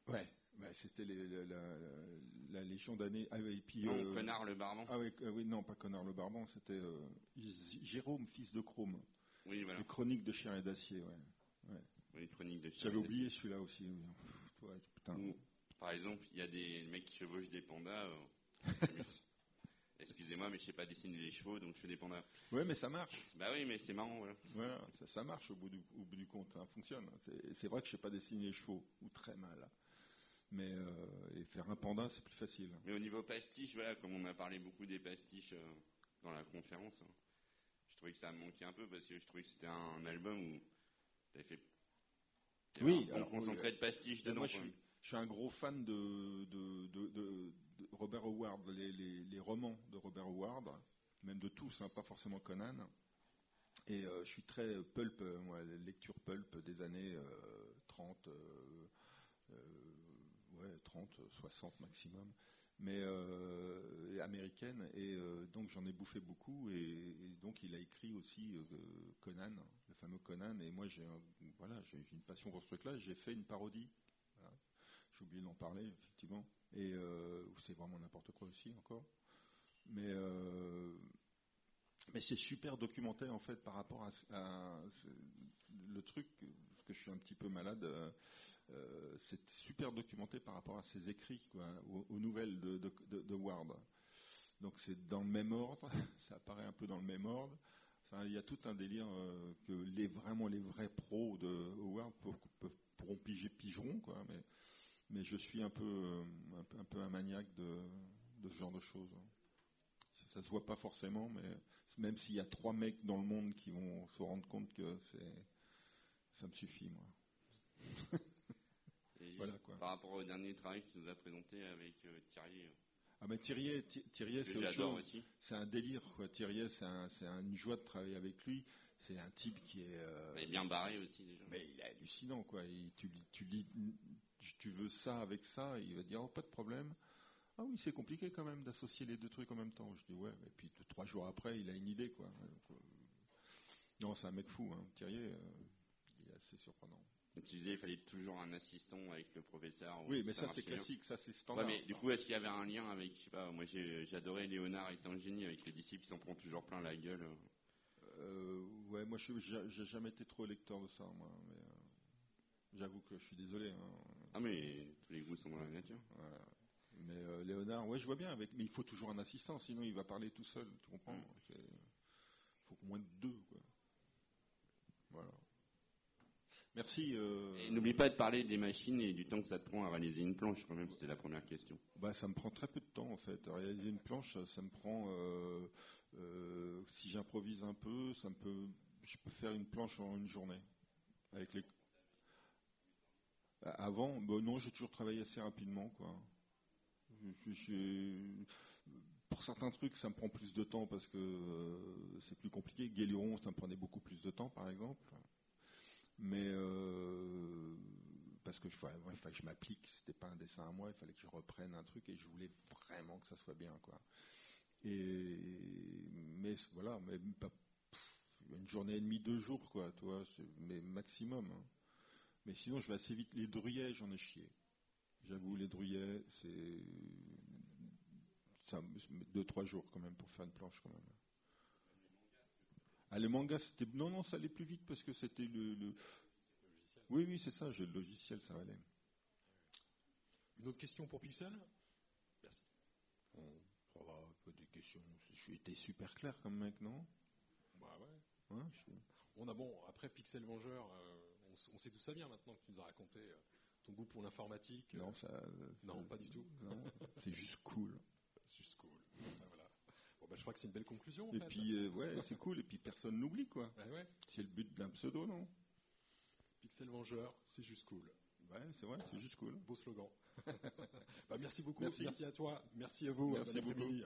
B: Ouais, bah, c'était la, Légion d'année. Ah,
C: puis, non, Connard le Barbon.
B: Ah oui, oui, non, pas Connard le Barbon, c'était Jérôme, fils de Chrome.
C: Oui, voilà.
B: Les chroniques de chien et d'acier, ouais.
C: Oui, chroniques de chien.
B: J'avais oublié celui-là aussi.
C: par exemple, il y a des mecs qui chevauchent des pandas. Excusez-moi, mais je sais pas dessiner les chevaux, donc je fais des pandas.
B: Oui, mais ça marche.
C: Bah oui, mais c'est marrant.
B: Voilà, ça, marche au bout du, au bout du compte, ça fonctionne. C'est vrai que je sais pas dessiner les chevaux, ou très mal. Mais euh, et faire un panda, c'est plus facile.
C: Mais au niveau pastiche, voilà, comme on a parlé beaucoup des pastiches euh, dans la conférence, hein, trouvais que ça me manquait un peu parce que je trouvais que c'était un album où tu avais fait.
B: Oui,
C: alors concentré de pastiche dedans.
B: Moi, je, suis, je, suis, un gros fan de, de, Howard, les, romans de Robert Howard, même de tous, hein, pas forcément Conan. Et euh, je suis très pulp, euh, lecture pulp des années euh, 30, euh, ouais, 30, 60 maximum. Mais américaine, et donc j'en ai bouffé beaucoup, et, donc il a écrit aussi Conan, le fameux Conan, et moi j'ai voilà, j'ai une passion pour ce truc-là, j'ai fait une parodie, j'ai oublié d'en parler effectivement, et c'est vraiment n'importe quoi aussi encore, mais mais c'est super documenté en fait par rapport à, le truc, parce que je suis un petit peu malade. Euh, c'est super documenté par rapport à ses écrits, aux, nouvelles de, Ward. Donc c'est dans le même ordre, ça apparaît un peu dans le même ordre. il y a tout un délire euh, que les vraiment les vrais pros de Howard pourront piger, pigeront, quoi. Mais, mais je suis un peu, euh, un, peu un maniaque de, ce genre de choses. Ça, se voit pas forcément, mais même s'il y a trois mecs dans le monde qui vont se rendre compte que c'est, ça me suffit, moi.
C: Par rapport au dernier travail que tu nous as présenté avec euh, Thierry. Euh,
B: ah ben Thierry, Thierry c'est autre chose. C'est un délire, quoi. Thierry, c'est un, une joie de travailler avec lui. C'est un type qui est.
C: Euh, il est bien barré aussi déjà.
B: Mais il est hallucinant, quoi. tu, tu, lis, tu veux ça avec ça, il va dire oh, pas de problème. Ah oui, c'est compliqué quand même d'associer les deux trucs en même temps. Je dis ouais, et puis trois jours après, il a une idée, quoi. non, c'est un mec fou, hein. Thierry, il est assez surprenant.
C: Tu disais qu'il fallait toujours un assistant avec le professeur.
B: Oui, mais ça, c'est classique, ça c'est standard.
C: mais du coup, est-ce qu'il y avait un lien avec, je sais pas, moi j'adorais Léonard un génie avec les disciples qui s'en prend toujours plein la gueule.
B: Euh, ouais, moi j'ai jamais été trop lecteur de ça, moi. Mais, euh, j'avoue que je suis désolé. Hein.
C: Ah mais tous les goûts sont dans la nature.
B: Mais euh, Léonard, ouais, je vois bien avec, mais il faut toujours un assistant, sinon il va parler tout seul, tu comprends mm. Il faut au moins deux, quoi. Voilà. Merci. euh,
C: N'oublie pas de parler des machines et du temps que ça te prend à réaliser une planche, quand même, c'était la première question.
B: Bah, ça me prend très peu de temps en fait. Réaliser une planche, ça, ça me prend. euh, euh, si j'improvise un peu, ça me peut. Je peux faire une planche en une journée. Avec les. Avant, bah, non, j'ai toujours travaillé assez rapidement, quoi. Pour certains trucs, ça me prend plus de temps parce que euh, c'est plus compliqué. Guéliron, ça me prenait beaucoup plus de temps, par exemple. Mais euh, parce que je, ouais, que je m'applique, c'était pas un dessin à moi, il fallait que je reprenne un truc et je voulais vraiment que ça soit bien, quoi. Et mais voilà, mais une journée et demie, deux jours, quoi, tu vois, mais maximum. hein. Mais sinon, je vais assez vite. Les druyets, j'en ai chié. J'avoue, les druyets, c'est ça deux trois jours quand même pour faire une planche quand même. Ah, les mangas, c'était non non, ça allait plus vite parce que c'était le, le- oui oui c'est ça, j'ai le logiciel, ça allait.
A: Une autre question pour Pixel? Merci.
B: Bon, ça va, pas des questions. Je été super clair comme mec, non?
A: Bah ouais.
B: Hein,
A: On a bon, après Pixel Vengeur, euh, on, sait d'où ça vient maintenant que tu nous as raconté euh, ton goût pour l'informatique.
B: Non, ça.
A: Non,
B: ça-
A: pas du tout.
B: C'est juste cool.
A: Juste cool. Enfin, voilà. Bon, bah, je crois que c'est une belle conclusion. en
B: Et
A: fait.
B: puis, euh, ouais, c'est cool. Et puis, personne n'oublie, quoi.
A: Ouais.
B: C'est le but d'un pseudo, non?
A: Pixel Vengeur, c'est juste cool.
B: Ouais, c'est vrai, c'est juste cool.
A: Beau slogan. Bah, merci beaucoup.
B: Merci.
A: à toi. Merci à vous.
B: Merci
A: Bon
B: beaucoup.
A: après-midi.